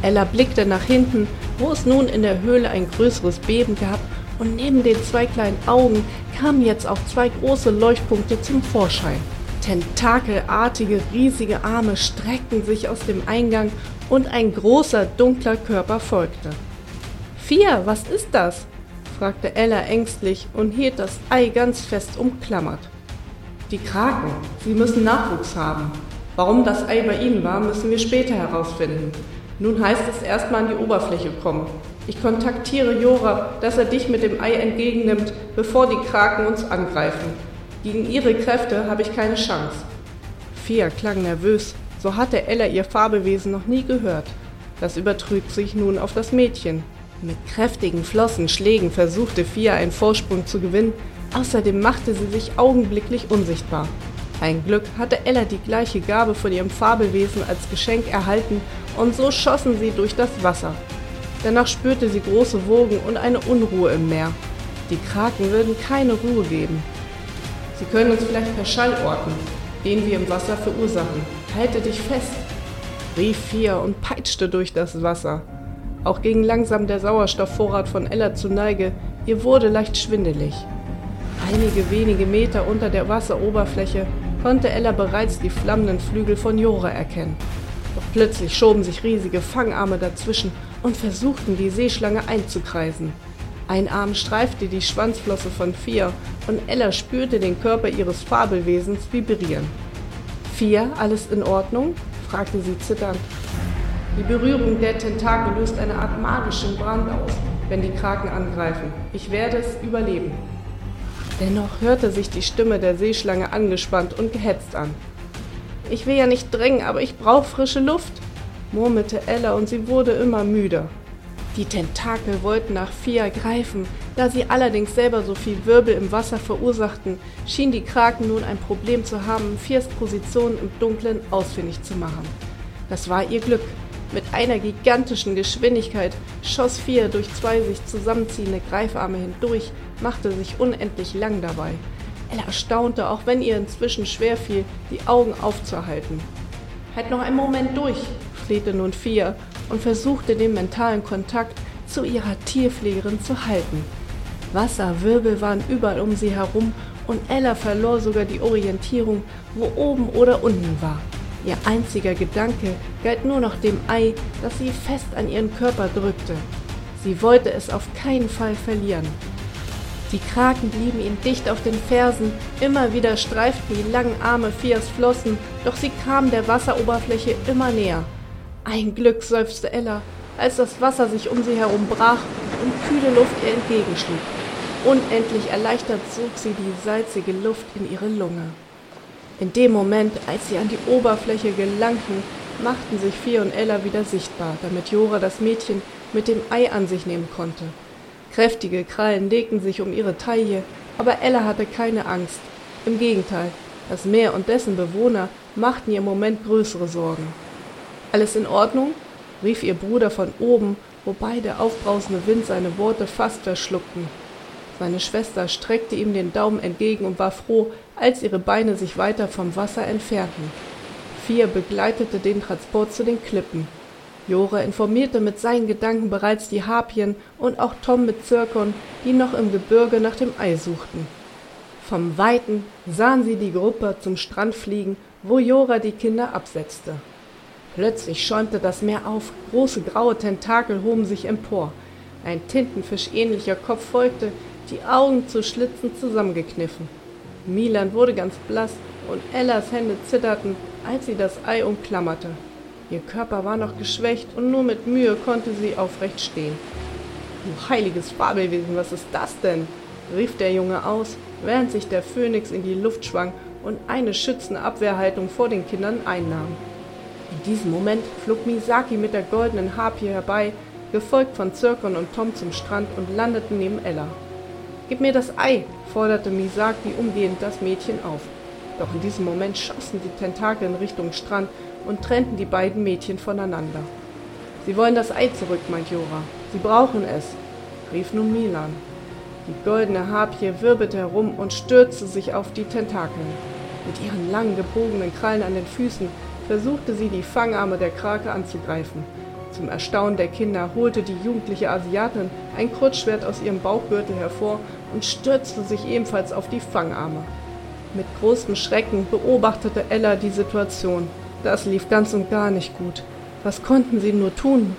Ella blickte nach hinten, wo es nun in der Höhle ein größeres Beben gab, und neben den zwei kleinen Augen kamen jetzt auch zwei große Leuchtpunkte zum Vorschein. Tentakelartige, riesige Arme streckten sich aus dem Eingang und ein großer, dunkler Körper folgte. Fia, was ist das? Fragte Ella ängstlich und hielt das Ei ganz fest umklammert. Die Kraken, sie müssen Nachwuchs haben. Warum das Ei bei ihnen war, müssen wir später herausfinden. Nun heißt es erstmal an die Oberfläche kommen. Ich kontaktiere Jora, dass er dich mit dem Ei entgegennimmt, bevor die Kraken uns angreifen. Gegen ihre Kräfte habe ich keine Chance. Fia klang nervös, so hatte Ella ihr Fabelwesen noch nie gehört. Das übertrug sich nun auf das Mädchen. Mit kräftigen Flossenschlägen versuchte Fia einen Vorsprung zu gewinnen, außerdem machte sie sich augenblicklich unsichtbar. Ein Glück hatte Ella die gleiche Gabe von ihrem Fabelwesen als Geschenk erhalten und so schossen sie durch das Wasser. Danach spürte sie große Wogen und eine Unruhe im Meer. Die Kraken würden keine Ruhe geben. Sie können uns vielleicht per Schall orten, den wir im Wasser verursachen. Halte dich fest, rief Fia und peitschte durch das Wasser. Auch ging langsam der Sauerstoffvorrat von Ella zu Neige, ihr wurde leicht schwindelig. Einige wenige Meter unter der Wasseroberfläche konnte Ella bereits die flammenden Flügel von Jora erkennen. Doch plötzlich schoben sich riesige Fangarme dazwischen und versuchten, die Seeschlange einzukreisen. Ein Arm streifte die Schwanzflosse von Fia und Ella spürte den Körper ihres Fabelwesens vibrieren. Fia, alles in Ordnung? fragte sie zitternd. Die Berührung der Tentakel löst eine Art magischen Brand aus, wenn die Kraken angreifen. Ich werde es überleben. Dennoch hörte sich die Stimme der Seeschlange angespannt und gehetzt an. Ich will ja nicht drängen, aber ich brauche frische Luft, murmelte Ella und sie wurde immer müder. Die Tentakel wollten nach Fia greifen, da sie allerdings selber so viel Wirbel im Wasser verursachten, schien die Kraken nun ein Problem zu haben, Fias Position im Dunkeln ausfindig zu machen. Das war ihr Glück, mit einer gigantischen Geschwindigkeit schoss Fia durch zwei sich zusammenziehende Greifarme hindurch, machte sich unendlich lang dabei. Ella staunte, auch wenn ihr inzwischen schwer fiel, die Augen aufzuhalten. Halt noch einen Moment durch, flehte nun Fia und versuchte den mentalen Kontakt zu ihrer Tierpflegerin zu halten. Wasserwirbel waren überall um sie herum und Ella verlor sogar die Orientierung, wo oben oder unten war. Ihr einziger Gedanke galt nur noch dem Ei, das sie fest an ihren Körper drückte. Sie wollte es auf keinen Fall verlieren. Die Kraken blieben ihm dicht auf den Fersen, immer wieder streiften die langen Arme Fias Flossen, doch sie kamen der Wasseroberfläche immer näher. Ein Glück, seufzte Ella, als das Wasser sich um sie herum brach und kühle Luft ihr entgegenschlug. Unendlich erleichtert sog sie die salzige Luft in ihre Lunge. In dem Moment, als sie an die Oberfläche gelangten, machten sich Fia und Ella wieder sichtbar, damit Jora das Mädchen mit dem Ei an sich nehmen konnte. Kräftige Krallen legten sich um ihre Taille, aber Ella hatte keine Angst. Im Gegenteil, das Meer und dessen Bewohner machten ihr im Moment größere Sorgen. Alles in Ordnung? rief ihr Bruder von oben, wobei der aufbrausende Wind seine Worte fast verschluckten. Seine Schwester streckte ihm den Daumen entgegen und war froh, als ihre Beine sich weiter vom Wasser entfernten. Fia begleitete den Transport zu den Klippen. Jora informierte mit seinen Gedanken bereits die Harpien und auch Tom mit Zirkon, die noch im Gebirge nach dem Ei suchten. Vom Weiten sahen sie die Gruppe zum Strand fliegen, wo Jora die Kinder absetzte. Plötzlich schäumte das Meer auf, große graue Tentakel hoben sich empor. Ein tintenfischähnlicher Kopf folgte, die Augen zu Schlitzen zusammengekniffen. Milan wurde ganz blass und Ellas Hände zitterten, als sie das Ei umklammerte. Ihr Körper war noch geschwächt und nur mit Mühe konnte sie aufrecht stehen. Du heiliges Fabelwesen, was ist das denn? rief der Junge aus, während sich der Phönix in die Luft schwang und eine schützende Abwehrhaltung vor den Kindern einnahm. In diesem Moment flog Misaki mit der goldenen Harpie herbei, gefolgt von Zirkon und Tom zum Strand und landeten neben Ella. Gib mir das Ei, forderte Misaki umgehend das Mädchen auf. Doch in diesem Moment schossen die Tentakel in Richtung Strand und trennten die beiden Mädchen voneinander. Sie wollen das Ei zurück, meint Jora. Sie brauchen es, rief nun Milan. Die goldene Harpie wirbelte herum und stürzte sich auf die Tentakeln. Mit ihren langen, gebogenen Krallen an den Füßen versuchte sie, die Fangarme der Krake anzugreifen. Zum Erstaunen der Kinder holte die jugendliche Asiatin ein Kurzschwert aus ihrem Bauchgürtel hervor und stürzte sich ebenfalls auf die Fangarme. Mit großem Schrecken beobachtete Ella die Situation. Das lief ganz und gar nicht gut. Was konnten sie nur tun?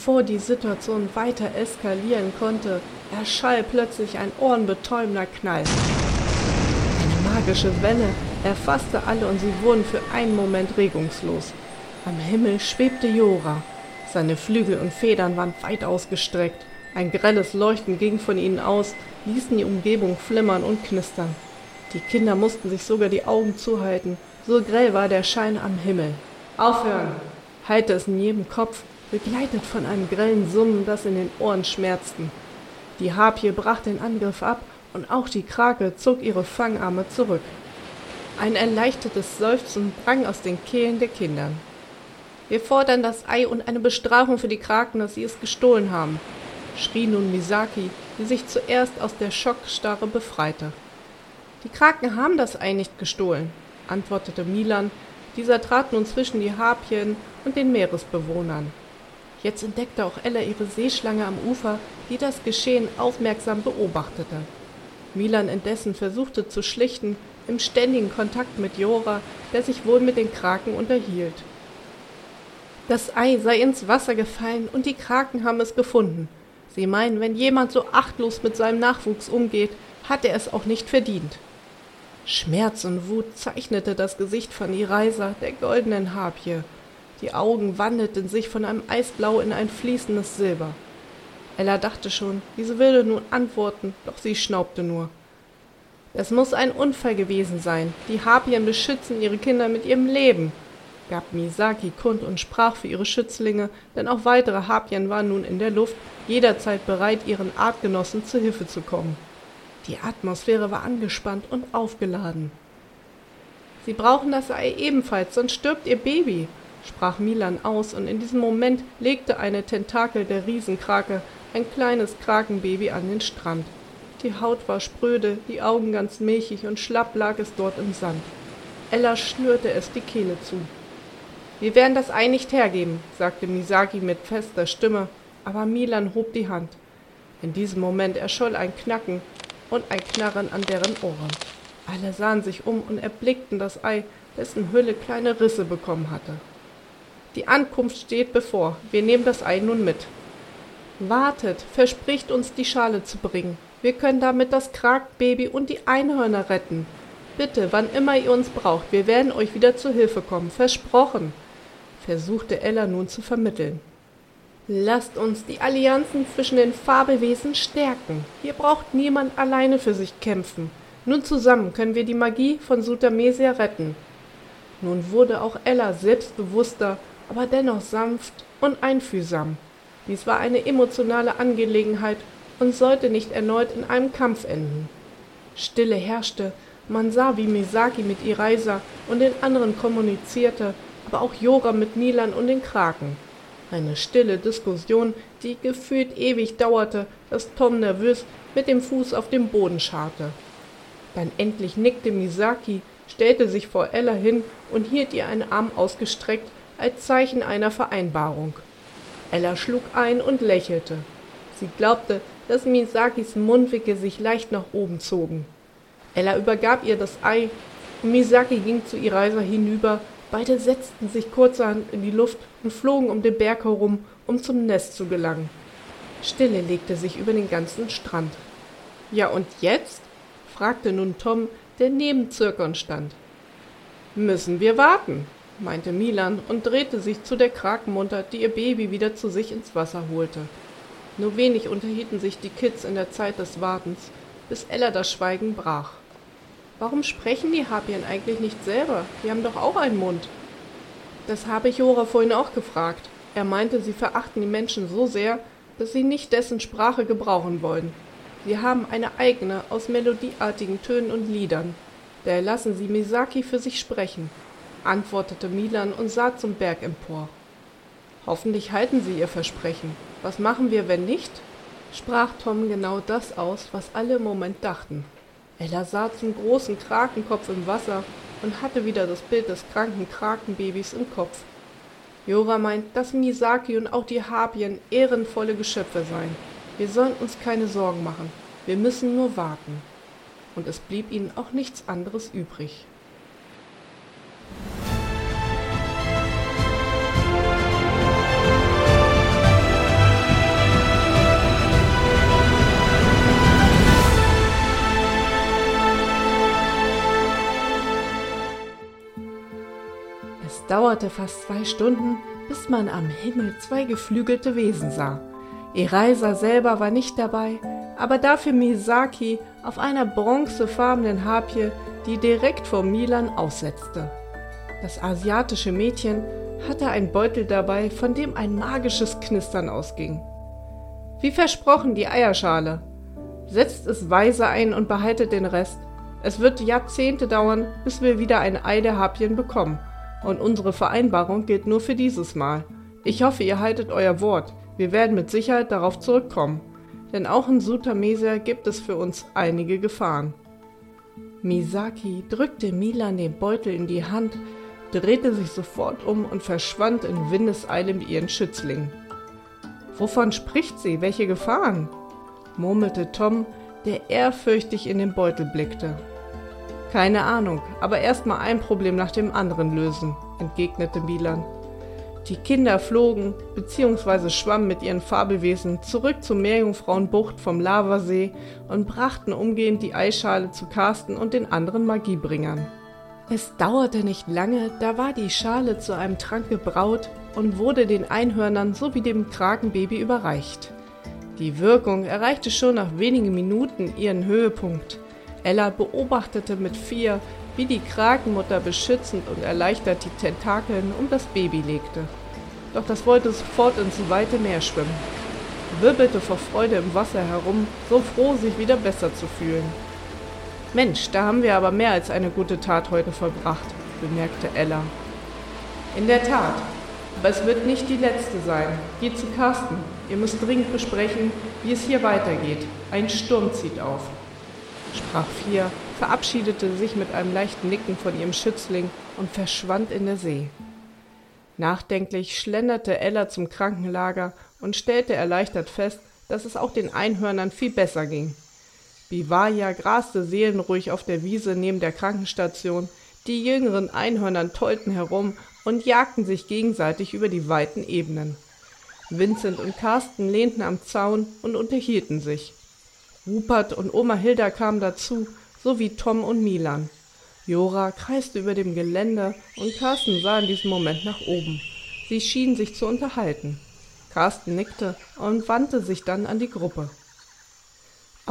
Bevor die Situation weiter eskalieren konnte, erschall plötzlich ein ohrenbetäubender Knall. Eine magische Welle erfasste alle und sie wurden für einen Moment regungslos. Am Himmel schwebte Jora. Seine Flügel und Federn waren weit ausgestreckt. Ein grelles Leuchten ging von ihnen aus, ließen die Umgebung flimmern und knistern. Die Kinder mussten sich sogar die Augen zuhalten, so grell war der Schein am Himmel. Aufhören! hallte es in jedem Kopf begleitet von einem grellen Summen, das in den Ohren schmerzten. Die Harpie brach den Angriff ab und auch die Krake zog ihre Fangarme zurück. Ein erleichtertes Seufzen drang aus den Kehlen der Kindern. Wir fordern das Ei und eine Bestrafung für die Kraken, dass sie es gestohlen haben, schrie nun Misaki, die sich zuerst aus der Schockstarre befreite. Die Kraken haben das Ei nicht gestohlen, antwortete Milan. Dieser trat nun zwischen die Harpien und den Meeresbewohnern. Jetzt entdeckte auch Ella ihre Seeschlange am Ufer, die das Geschehen aufmerksam beobachtete. Milan indessen versuchte zu schlichten, im ständigen Kontakt mit Jora, der sich wohl mit den Kraken unterhielt. Das Ei sei ins Wasser gefallen und die Kraken haben es gefunden. Sie meinen, wenn jemand so achtlos mit seinem Nachwuchs umgeht, hat er es auch nicht verdient. Schmerz und Wut zeichnete das Gesicht von Iraisa, der goldenen Harpie, die Augen wandelten sich von einem Eisblau in ein fließendes Silber. Ella dachte schon, diese würde nun antworten, doch sie schnaubte nur. Es muss ein Unfall gewesen sein. Die Harpien beschützen ihre Kinder mit ihrem Leben, gab Misaki kund und sprach für ihre Schützlinge, denn auch weitere Harpien waren nun in der Luft, jederzeit bereit, ihren Artgenossen zu Hilfe zu kommen. Die Atmosphäre war angespannt und aufgeladen. Sie brauchen das Ei ebenfalls, sonst stirbt ihr Baby, sprach Milan aus, und in diesem Moment legte eine Tentakel der Riesenkrake ein kleines Krakenbaby an den Strand. Die Haut war spröde, die Augen ganz milchig und schlapp lag es dort im Sand. Ella schnürte es die Kehle zu. Wir werden das Ei nicht hergeben, sagte Misaki mit fester Stimme, aber Milan hob die Hand. In diesem Moment erscholl ein Knacken und ein Knarren an deren Ohren. Alle sahen sich um und erblickten das Ei, dessen Hülle kleine Risse bekommen hatte. Die Ankunft steht bevor. Wir nehmen das Ei nun mit. Wartet, verspricht uns die Schale zu bringen. Wir können damit das Kragbaby und die Einhörner retten. Bitte, wann immer ihr uns braucht, wir werden euch wieder zu Hilfe kommen. Versprochen, versuchte Ella nun zu vermitteln. Lasst uns die Allianzen zwischen den Fabelwesen stärken. Hier braucht niemand alleine für sich kämpfen. Nun zusammen können wir die Magie von Sutamesia retten. Nun wurde auch Ella selbstbewusster aber dennoch sanft und einfühlsam. Dies war eine emotionale Angelegenheit und sollte nicht erneut in einem Kampf enden. Stille herrschte, man sah, wie Misaki mit Iraisa und den anderen kommunizierte, aber auch Yoga mit Nilan und den Kraken. Eine stille Diskussion, die gefühlt ewig dauerte, dass Tom nervös mit dem Fuß auf dem Boden scharrte. Dann endlich nickte Misaki, stellte sich vor Ella hin und hielt ihr einen Arm ausgestreckt, als Zeichen einer Vereinbarung. Ella schlug ein und lächelte. Sie glaubte, dass Misakis Mundwinkel sich leicht nach oben zogen. Ella übergab ihr das Ei und Misaki ging zu Iraisa hinüber. Beide setzten sich kurzerhand in die Luft und flogen um den Berg herum, um zum Nest zu gelangen. Stille legte sich über den ganzen Strand. Ja, und jetzt? fragte nun Tom, der neben Zirkon stand. Müssen wir warten, meinte Milan und drehte sich zu der Krakenmutter, die ihr Baby wieder zu sich ins Wasser holte. Nur wenig unterhielten sich die Kids in der Zeit des Wartens, bis Ella das Schweigen brach. Warum sprechen die Harpien eigentlich nicht selber? Die haben doch auch einen Mund. Das habe ich Jora vorhin auch gefragt. Er meinte, sie verachten die Menschen so sehr, dass sie nicht dessen Sprache gebrauchen wollen. Sie haben eine eigene aus melodieartigen Tönen und Liedern. Daher lassen sie Misaki für sich sprechen, antwortete Milan und sah zum Berg empor. Hoffentlich halten sie ihr Versprechen. Was machen wir, wenn nicht? sprach Tom genau das aus, was alle im Moment dachten. Ella sah zum großen Krakenkopf im Wasser und hatte wieder das Bild des kranken Krakenbabys im Kopf. Jora meint, dass Misaki und auch die Harpien ehrenvolle Geschöpfe seien. Wir sollen uns keine Sorgen machen. Wir müssen nur warten. Und es blieb ihnen auch nichts anderes übrig. Dauerte fast zwei Stunden, bis man am Himmel zwei geflügelte Wesen sah. Eraisa selber war nicht dabei, aber dafür Misaki auf einer bronzefarbenen Harpie, die direkt vor Milan aussetzte. Das asiatische Mädchen hatte einen Beutel dabei, von dem ein magisches Knistern ausging. Wie versprochen die Eierschale. Setzt es weise ein und behaltet den Rest. Es wird Jahrzehnte dauern, bis wir wieder ein Ei der Harpien bekommen. Und unsere Vereinbarung gilt nur für dieses Mal. Ich hoffe, ihr haltet euer Wort. Wir werden mit Sicherheit darauf zurückkommen. Denn auch in Sutamesia gibt es für uns einige Gefahren. Misaki drückte Milan den Beutel in die Hand, drehte sich sofort um und verschwand in Windeseile mit ihren Schützlingen. Wovon spricht sie? Welche Gefahren? murmelte Tom, der ehrfürchtig in den Beutel blickte. Keine Ahnung, aber erst mal ein Problem nach dem anderen lösen, entgegnete Milan. Die Kinder flogen bzw. schwammen mit ihren Fabelwesen zurück zur Meerjungfrauenbucht vom Lavasee und brachten umgehend die Eischale zu Carsten und den anderen Magiebringern. Es dauerte nicht lange, da war die Schale zu einem Trank gebraut und wurde den Einhörnern sowie dem Krakenbaby überreicht. Die Wirkung erreichte schon nach wenigen Minuten ihren Höhepunkt. Ella beobachtete mit vier, wie die Krakenmutter beschützend und erleichtert die Tentakeln um das Baby legte. Doch das wollte sofort ins weite Meer schwimmen, wirbelte vor Freude im Wasser herum, so froh, sich wieder besser zu fühlen. Mensch, da haben wir aber mehr als eine gute Tat heute vollbracht, bemerkte Ella. In der Tat, aber es wird nicht die letzte sein. Geht zu Carsten. Ihr müsst dringend besprechen, wie es hier weitergeht. Ein Sturm zieht auf sprach Fia, verabschiedete sich mit einem leichten Nicken von ihrem Schützling und verschwand in der See. Nachdenklich schlenderte Ella zum Krankenlager und stellte erleichtert fest, dass es auch den Einhörnern viel besser ging. Bivaya graste seelenruhig auf der Wiese neben der Krankenstation, die jüngeren Einhörnern tollten herum und jagten sich gegenseitig über die weiten Ebenen. Vincent und Carsten lehnten am Zaun und unterhielten sich. Rupert und Oma Hilda kamen dazu, sowie Tom und Milan. Jora kreiste über dem Geländer und Carsten sah in diesem Moment nach oben. Sie schienen sich zu unterhalten. Carsten nickte und wandte sich dann an die Gruppe.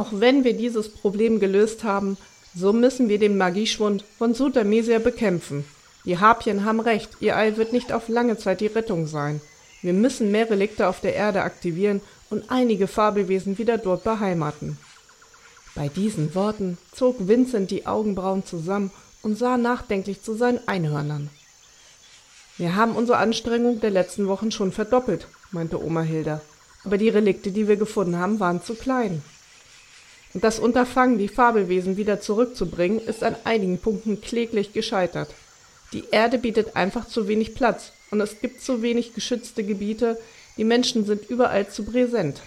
Auch wenn wir dieses Problem gelöst haben, so müssen wir den Magieschwund von Sutamesia bekämpfen. Die Harpien haben recht, ihr Ei wird nicht auf lange Zeit die Rettung sein. Wir müssen mehr Relikte auf der Erde aktivieren und einige Fabelwesen wieder dort beheimaten. Bei diesen Worten zog Vincent die Augenbrauen zusammen und sah nachdenklich zu seinen Einhörnern. Wir haben unsere Anstrengung der letzten Wochen schon verdoppelt, meinte Oma Hilda, aber die Relikte, die wir gefunden haben, waren zu klein. Das Unterfangen, die Fabelwesen wieder zurückzubringen, ist an einigen Punkten kläglich gescheitert. Die Erde bietet einfach zu wenig Platz und es gibt zu wenig geschützte Gebiete, die Menschen sind überall zu präsent.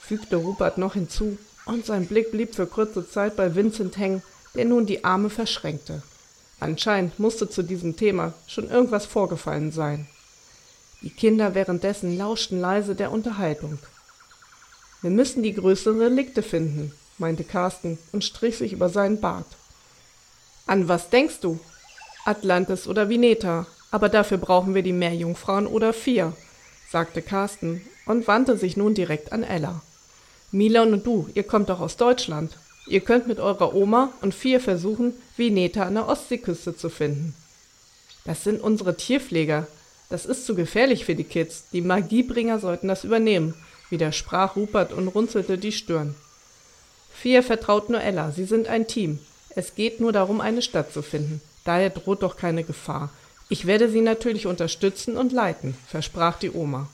Fügte Rupert noch hinzu, und sein Blick blieb für kurze Zeit bei Vincent hängen, der nun die Arme verschränkte. Anscheinend musste zu diesem Thema schon irgendwas vorgefallen sein. Die Kinder währenddessen lauschten leise der Unterhaltung. Wir müssen die größeren Relikte finden, meinte Carsten und strich sich über seinen Bart. An was denkst du? Atlantis oder Vineta? Aber dafür brauchen wir die Meerjungfrauen oder vier, sagte Carsten und wandte sich nun direkt an Ella. Milan und du, ihr kommt doch aus Deutschland. Ihr könnt mit eurer Oma und vier versuchen, Vineta an der Ostseeküste zu finden. Das sind unsere Tierpfleger. Das ist zu gefährlich für die Kids. Die Magiebringer sollten das übernehmen, widersprach Rupert und runzelte die Stirn. Vier vertraut nur Ella, sie sind ein Team. Es geht nur darum, eine Stadt zu finden. Daher droht doch keine Gefahr. Ich werde sie natürlich unterstützen und leiten, versprach die Oma.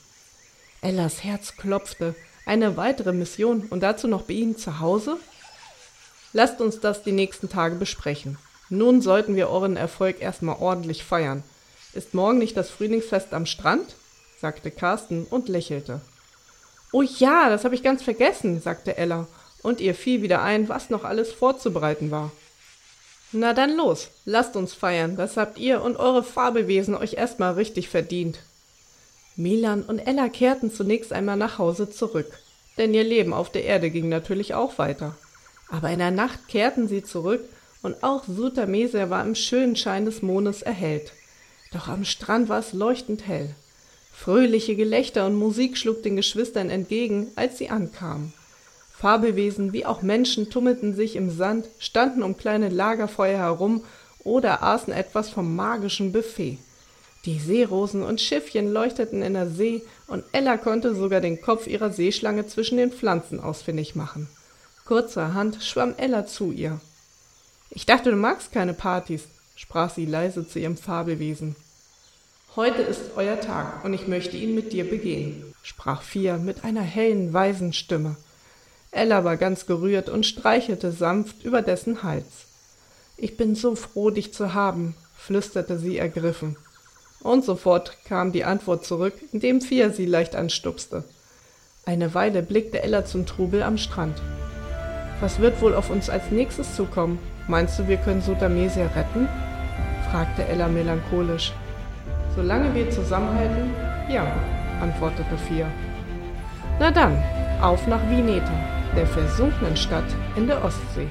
Ellas Herz klopfte. Eine weitere Mission und dazu noch bei Ihnen zu Hause? Lasst uns das die nächsten Tage besprechen. Nun sollten wir euren Erfolg erstmal ordentlich feiern. Ist morgen nicht das Frühlingsfest am Strand? sagte Carsten und lächelte. Oh ja, das habe ich ganz vergessen, sagte Ella, und ihr fiel wieder ein, was noch alles vorzubereiten war. Na dann los, lasst uns feiern, das habt ihr und eure Fabelwesen euch erstmal richtig verdient. Milan und Ella kehrten zunächst einmal nach Hause zurück, denn ihr Leben auf der Erde ging natürlich auch weiter. Aber in der Nacht kehrten sie zurück und auch Sutamese war im schönen Schein des Mondes erhellt. Doch am Strand war es leuchtend hell. Fröhliche Gelächter und Musik schlug den Geschwistern entgegen, als sie ankamen. Fabelwesen wie auch Menschen tummelten sich im Sand, standen um kleine Lagerfeuer herum oder aßen etwas vom magischen Buffet. Die Seerosen und Schiffchen leuchteten in der See, und Ella konnte sogar den Kopf ihrer Seeschlange zwischen den Pflanzen ausfindig machen. Kurzerhand schwamm Ella zu ihr. Ich dachte, du magst keine Partys, sprach sie leise zu ihrem Fabelwesen. Heute ist euer Tag, und ich möchte ihn mit dir begehen, sprach Fia mit einer hellen, weisen Stimme. Ella war ganz gerührt und streichelte sanft über dessen Hals. Ich bin so froh, dich zu haben, flüsterte sie ergriffen. Und sofort kam die Antwort zurück, indem Fia sie leicht anstupste. Eine Weile blickte Ella zum Trubel am Strand. Was wird wohl auf uns als nächstes zukommen? Meinst du, wir können Sotamesia retten? fragte Ella melancholisch. Solange wir zusammenhalten, ja, antwortete Fia. Na dann, auf nach Vineta, der versunkenen Stadt in der Ostsee.